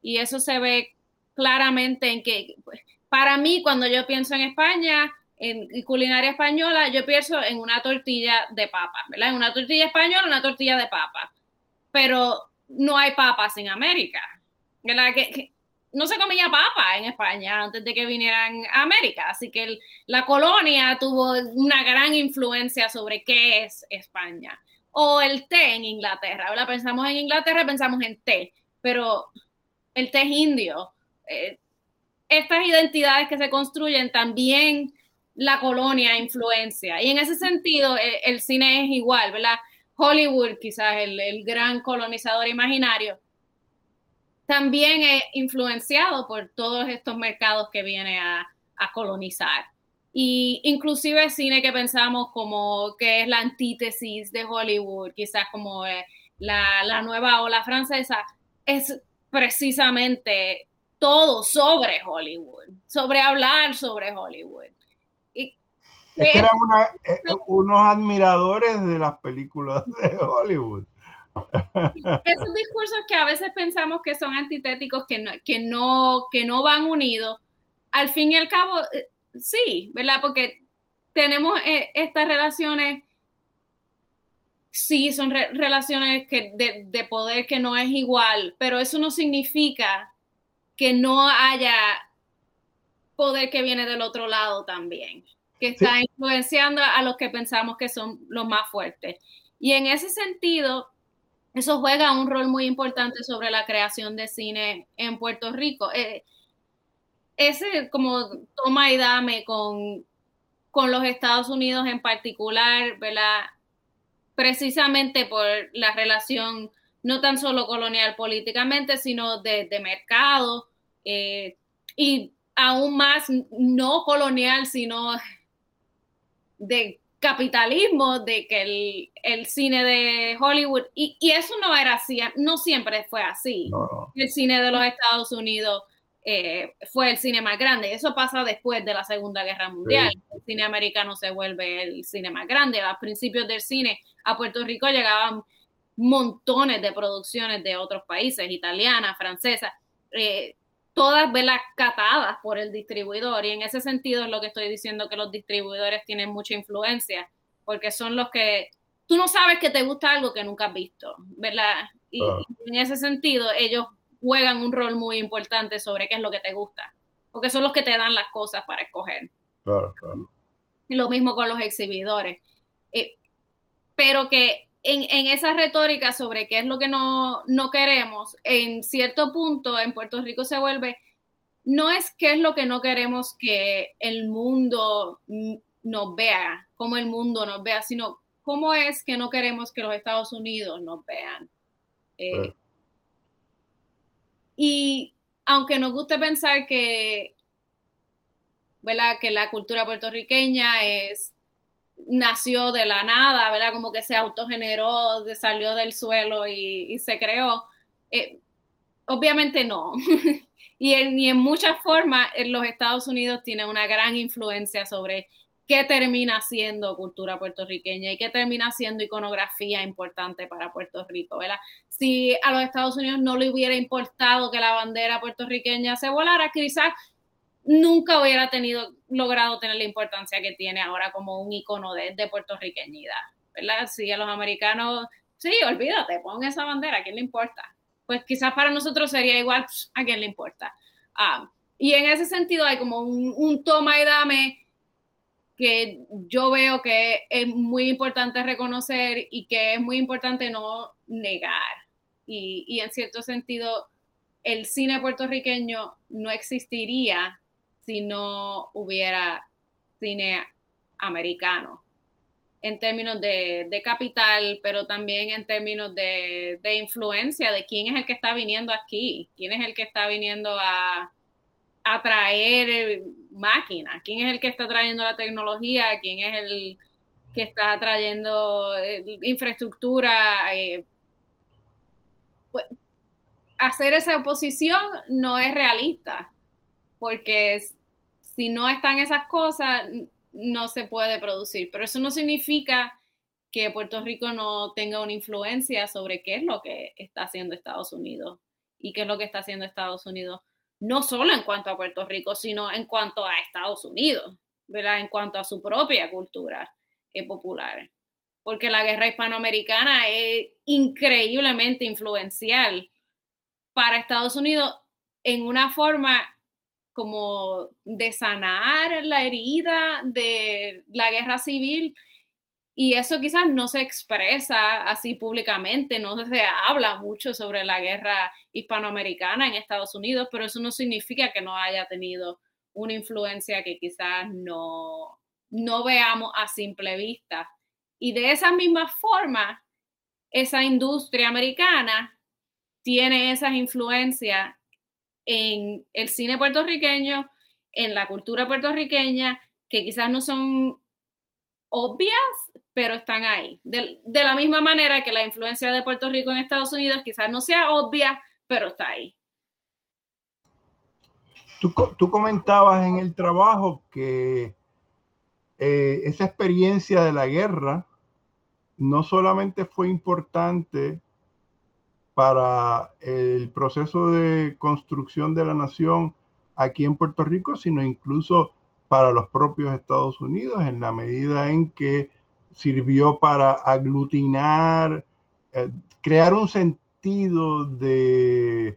Y eso se ve claramente en que, para mí, cuando yo pienso en España, en culinaria española, yo pienso en una tortilla de papa, ¿verdad? En una tortilla española, una tortilla de papa. Pero no hay papas en América, ¿verdad? Que, no se comía papa en España antes de que vinieran a América, así que la colonia tuvo una gran influencia sobre qué es España o el té en Inglaterra. Ahora pensamos en Inglaterra, pensamos en té, pero el té es indio. Eh, estas identidades que se construyen también la colonia influencia. Y en ese sentido, eh, el, cine es igual, ¿verdad? Hollywood, quizás el, el, gran colonizador imaginario, también es influenciado por todos estos mercados que viene a, colonizar y inclusive cine que pensamos como que es la antítesis de Hollywood, quizás como eh, la, nueva ola francesa, es precisamente todo sobre Hollywood, sobre hablar sobre Hollywood. Y, es que eran eh, unos admiradores de las películas de Hollywood. Esos discursos que a veces pensamos que son antitéticos, que no, que no, que no van unidos, al fin y al cabo eh, sí, ¿verdad? Porque tenemos eh, estas relaciones, sí, son relaciones que de, poder que no es igual, pero eso no significa que no haya poder que viene del otro lado también, que está influenciando a los que pensamos que son los más fuertes. Y en ese sentido, eso juega un rol muy importante sobre la creación de cine en Puerto Rico. Eh, ese como toma y dame con, con los Estados Unidos en particular, ¿verdad? Precisamente por la relación no tan solo colonial políticamente, sino de, mercado eh, y aún más no colonial, sino de capitalismo, de que el, cine de Hollywood, y, eso no era así, no siempre fue así. El cine de los Estados Unidos eh, fue el cine más grande. Eso pasa después de la Segunda Guerra Mundial. El cine americano se vuelve el cine más grande. A principios del cine a Puerto Rico llegaban montones de producciones de otros países, italianas, francesas. Eh, todas velas catadas por el distribuidor y en ese sentido es lo que estoy diciendo que los distribuidores tienen mucha influencia porque son los que tú no sabes que te gusta algo que nunca has visto, ¿verdad? Y, en ese sentido ellos juegan un rol muy importante sobre qué es lo que te gusta, porque son los que te dan las cosas para escoger. Claro, claro. Y lo mismo con los exhibidores. Eh, pero que en, en, esa retórica sobre qué es lo que no, no queremos, en cierto punto en Puerto Rico se vuelve, no es qué es lo que no queremos que el mundo nos vea, como el mundo nos vea, sino cómo es que no queremos que los Estados Unidos nos vean. Eh, y aunque nos guste pensar que, ¿verdad? que la cultura puertorriqueña es nació de la nada, ¿verdad? Como que se autogeneró, salió del suelo y, se creó. Eh, obviamente no. y, en, en muchas formas los Estados Unidos tienen una gran influencia sobre qué termina siendo cultura puertorriqueña y qué termina siendo iconografía importante para Puerto Rico, ¿verdad? Si a los Estados Unidos no le hubiera importado que la bandera puertorriqueña se volara, quizás nunca hubiera tenido, logrado tener la importancia que tiene ahora como un icono de, de puertorriqueñidad, ¿verdad? Si a los americanos, sí, olvídate, pon esa bandera, ¿a quién le importa? Pues quizás para nosotros sería igual, ¿a quién le importa? Ah, y en ese sentido hay como un, un toma y dame que yo veo que es muy importante reconocer y que es muy importante no negar. Y, y, en cierto sentido, el cine puertorriqueño no existiría si no hubiera cine americano, en términos de, de capital, pero también en términos de, de influencia, de quién es el que está viniendo aquí, quién es el que está viniendo a, atraer máquinas, quién es el que está trayendo la tecnología, quién es el que está trayendo eh, infraestructura. Eh, pues, hacer esa oposición no es realista, porque si no están esas cosas, no se puede producir. Pero eso no significa que Puerto Rico no tenga una influencia sobre qué es lo que está haciendo Estados Unidos y qué es lo que está haciendo Estados Unidos no solo en cuanto a Puerto Rico, sino en cuanto a Estados Unidos. En cuanto a su propia cultura eh, popular. Porque la guerra hispanoamericana es increíblemente influencial para Estados Unidos en una forma como de sanar la herida de la guerra civil y eso quizás no se expresa así públicamente, no se habla mucho sobre la guerra hispanoamericana en Estados Unidos, pero eso no significa que no haya tenido una influencia que quizás no, no veamos a simple vista. Y de esa misma forma, esa industria americana tiene esas influencias en el cine puertorriqueño, en la cultura puertorriqueña, que quizás no son obvias, pero están ahí. De, la misma manera que la influencia de Puerto Rico en Estados Unidos quizás no sea obvia, pero está ahí. Tú, tú comentabas en el trabajo que eh, esa experiencia de la guerra no solamente fue importante para el proceso de construcción de la nación aquí en Puerto Rico, sino incluso para los propios Estados Unidos en la medida en que sirvió para aglutinar, eh, crear un sentido de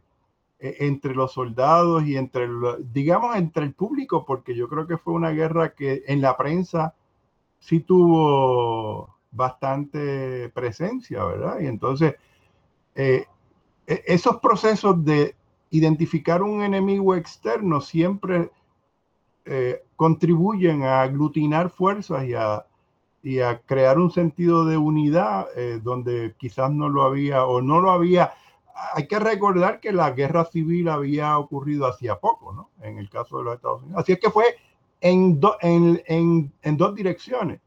e, entre los soldados y entre, digamos, entre el público, porque yo creo que fue una guerra que en la prensa sí tuvo bastante presencia, ¿verdad? Y entonces, eh, e, esos procesos de identificar un enemigo externo siempre eh, contribuyen a aglutinar fuerzas y a y a crear un sentido de unidad eh, donde quizás no lo había o no lo había. Hay que recordar que la guerra civil había ocurrido hacía poco, ¿no? En el caso de los Estados Unidos. Así es que fue en, en, en, en dos direcciones.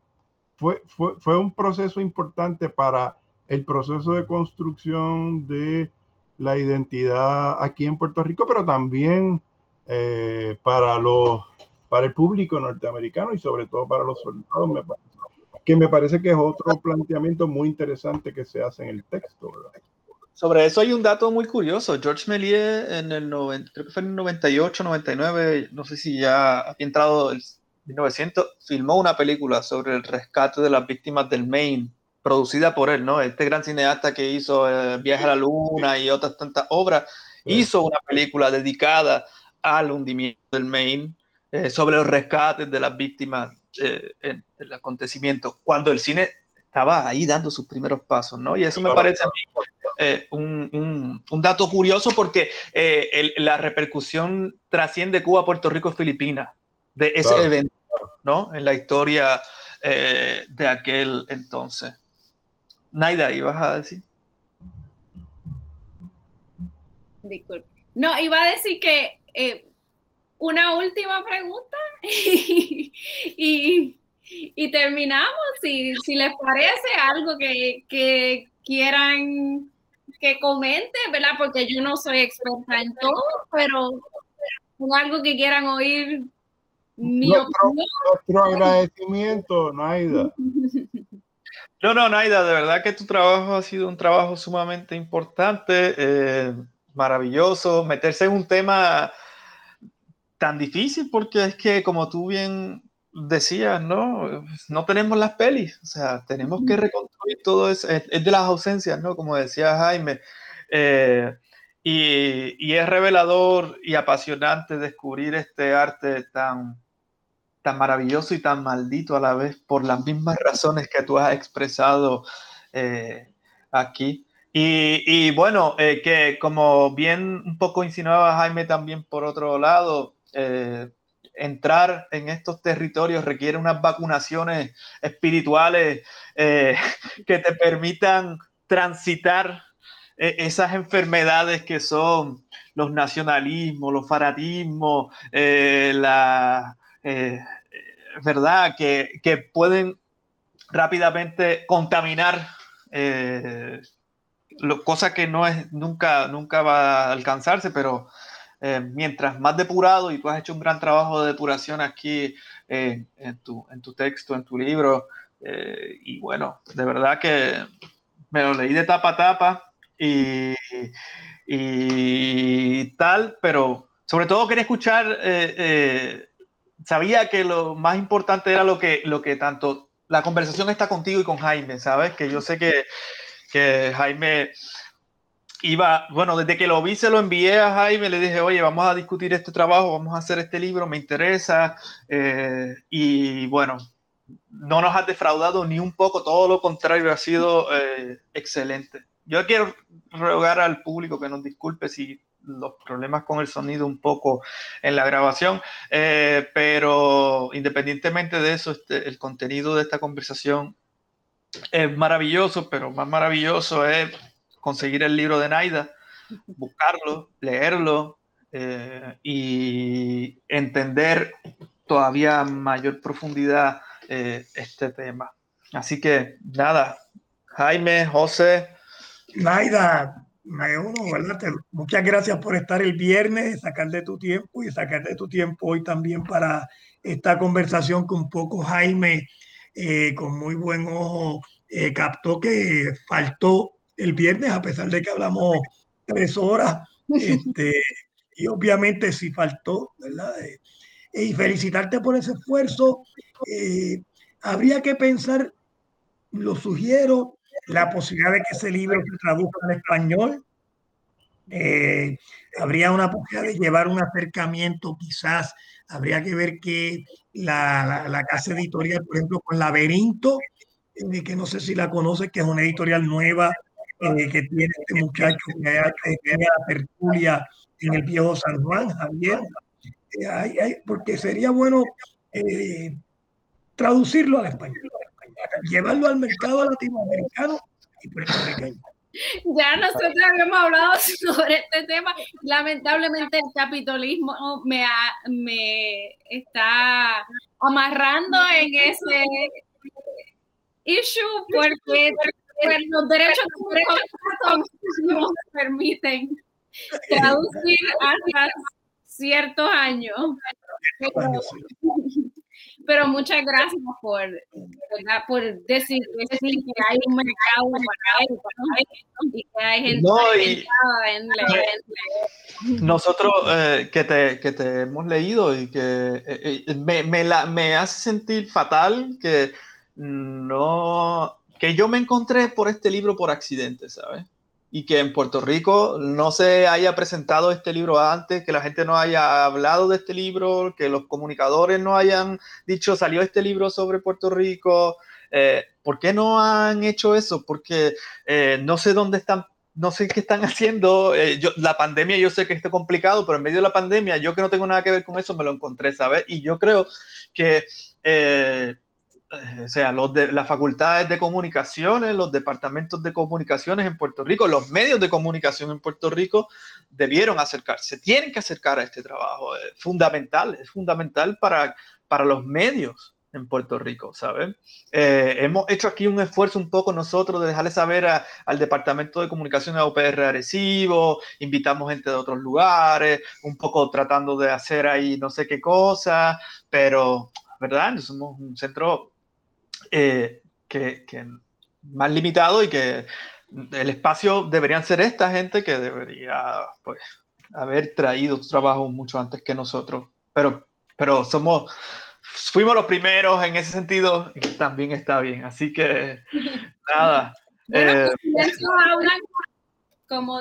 Fue, fue, fue, un proceso importante para el proceso de construcción de la identidad aquí en Puerto Rico, pero también eh, para los para el público norteamericano y sobre todo para los soldados, me que me parece que es otro planteamiento muy interesante que se hace en el texto. Sobre eso hay un dato muy curioso. George Méliès en el 90, creo que fue en el 98, 99, no sé si ya había entrado en 1900, filmó una película sobre el rescate de las víctimas del Maine, producida por él, ¿no? Este gran cineasta que hizo eh, Viaje a la Luna y otras tantas obras, hizo una película dedicada al hundimiento del Maine eh, sobre los rescates de las víctimas eh, en el acontecimiento, cuando el cine estaba ahí dando sus primeros pasos, ¿no? Y eso me parece a mí eh, un, un, dato curioso porque eh, la repercusión trasciende Cuba, Puerto Rico, Filipinas, de ese evento, ¿no? En la historia eh, de aquel entonces. Naida, ¿ibas a decir? Disculpe. No, iba a decir que una última pregunta y, y, terminamos. Si, si, les parece algo que, que quieran que comente, ¿verdad? Porque yo no soy experta en todo, pero con algo que quieran oír mi nuestro, nuestro agradecimiento, Naida. No, no, Naida, de verdad que tu trabajo ha sido un trabajo sumamente importante, eh, maravilloso. Meterse en un tema tan difícil porque es que, como tú bien decías, ¿no? No tenemos las pelis, o sea, tenemos que reconstruir todo eso, es, de las ausencias, ¿no? Como decía Jaime. Eh, y, y, es revelador y apasionante descubrir este arte tan, tan maravilloso y tan maldito a la vez por las mismas razones que tú has expresado eh, aquí. Y, bueno, eh, que como bien un poco insinuaba Jaime también por otro lado, eh, entrar en estos territorios requiere unas vacunaciones espirituales que te permitan transitar esas enfermedades que son los nacionalismos, los fanatismos, la verdad, que, pueden rápidamente contaminar lo, cosa que no es nunca, nunca va a alcanzarse, pero eh, mientras más depurado, y tú has hecho un gran trabajo de depuración aquí eh, en, tu, en, tu, texto, en tu libro, eh, y bueno, de verdad que me lo leí de tapa a tapa y, y tal, pero sobre todo quería escuchar, sabía que lo más importante era lo que, lo que tanto la conversación está contigo y con Jaime, ¿sabes? Que yo sé que, que Jaime iba, bueno, desde que lo vi se lo envié a Jaime, le dije, oye, vamos a discutir este trabajo, vamos a hacer este libro, me interesa. Eh, y bueno, no nos ha defraudado ni un poco, todo lo contrario, ha sido eh, excelente. Yo quiero rogar al público que nos disculpe si los problemas con el sonido un poco en la grabación, eh, pero independientemente de eso, este, el contenido de esta conversación es maravilloso, pero más maravilloso es conseguir el libro de Naida, buscarlo, leerlo eh, y entender todavía mayor profundidad eh, este tema. Así que nada, Jaime, José. Naida, me uno, ¿verdad? muchas gracias por estar el viernes, sacar de tu tiempo y sacar de tu tiempo hoy también para esta conversación que un poco Jaime, eh, con muy buen ojo, captó que faltó el viernes, a pesar de que hablamos tres horas. Este, y obviamente si faltó, ¿verdad? Eh, y felicitarte por ese esfuerzo. Eh, habría que pensar, lo sugiero, la posibilidad de que ese libro se traduzca al español. Eh, habría una posibilidad de llevar un acercamiento, quizás habría que ver que la, la, casa editorial, por ejemplo, con Laberinto, que no sé si la conoce, que es una editorial nueva eh, que tiene este muchacho que tiene la tertulia en el viejo San Juan, Javier, eh, porque sería bueno eh, traducirlo al español, llevarlo al mercado latinoamericano y puertorriqueño. Ya nosotros habíamos hablado sobre este tema. Lamentablemente el capitalismo me, me está amarrando en ese issue porque los derechos de no permiten traducir hasta ciertos años. Pero, muchas gracias por, ¿verdad? Por decir, decir que hay un mercado para eso, y que hay gente No, y- en leer. Nosotros eh, que, te, que te hemos leído y que eh, eh, me, me la- me hace sentir fatal que no que yo me encontré por este libro por accidente, ¿sabes? Y que en Puerto Rico no se haya presentado este libro antes, que la gente no haya hablado de este libro, que los comunicadores no hayan dicho salió este libro sobre Puerto Rico. Eh, ¿Por qué no han hecho eso? Porque eh, no sé dónde están no sé qué están haciendo. eh, yo, la pandemia, yo sé que está complicado, pero en medio de la pandemia, yo que no tengo nada que ver con eso, me lo encontré, ¿sabes? Y yo creo que, o sea, los de las facultades de comunicaciones, los departamentos de comunicaciones en Puerto Rico, los medios de comunicación en Puerto Rico debieron acercarse, tienen que acercar a este trabajo. Es fundamental, es fundamental para, para los medios en Puerto Rico, ¿sabes? Eh, hemos hecho aquí un esfuerzo un poco nosotros de dejarle saber a, al Departamento de Comunicación de OPR Arecibo, invitamos gente de otros lugares, un poco tratando de hacer ahí no sé qué cosa, pero, ¿verdad? Somos un centro eh, que, que más limitado y que el espacio deberían ser esta gente que debería, pues, haber traído su trabajo mucho antes que nosotros, pero, pero somos fuimos los primeros en ese sentido y también está bien. Así que nada. Bueno, eh, hablan, como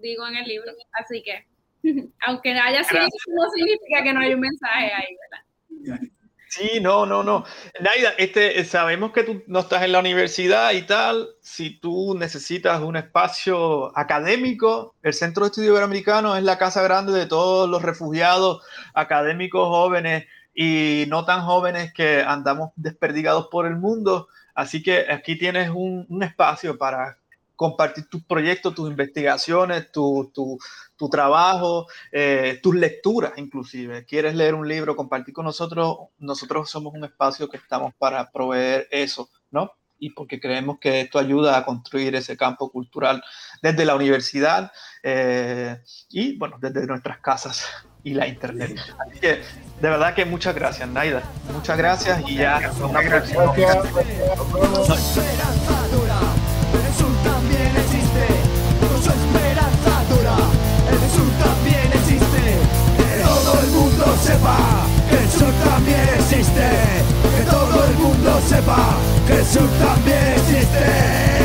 digo en el libro, así que aunque haya silencio, no significa que no hay un mensaje ahí, ¿verdad? Sí, no, no, no. Naida, este, sabemos que tú no estás en la universidad y tal. Si tú necesitas un espacio académico, el Centro de Estudio Iberoamericano es la casa grande de todos los refugiados académicos jóvenes y no tan jóvenes que andamos desperdigados por el mundo. Así que aquí tienes un espacio para compartir tus proyectos, tus investigaciones, tu, tu, tu trabajo, eh, tus lecturas inclusive. ¿Quieres leer un libro, compartir con nosotros? Nosotros somos un espacio que estamos para proveer eso, ¿no? Y porque creemos que esto ayuda a construir ese campo cultural desde la universidad eh, y, bueno, desde nuestras casas y la internet. Así que, de verdad que muchas gracias, Naida. Muchas gracias y ya una. Gracias. sepa que el sur también existe. Que todo el mundo sepa que el sur también existe.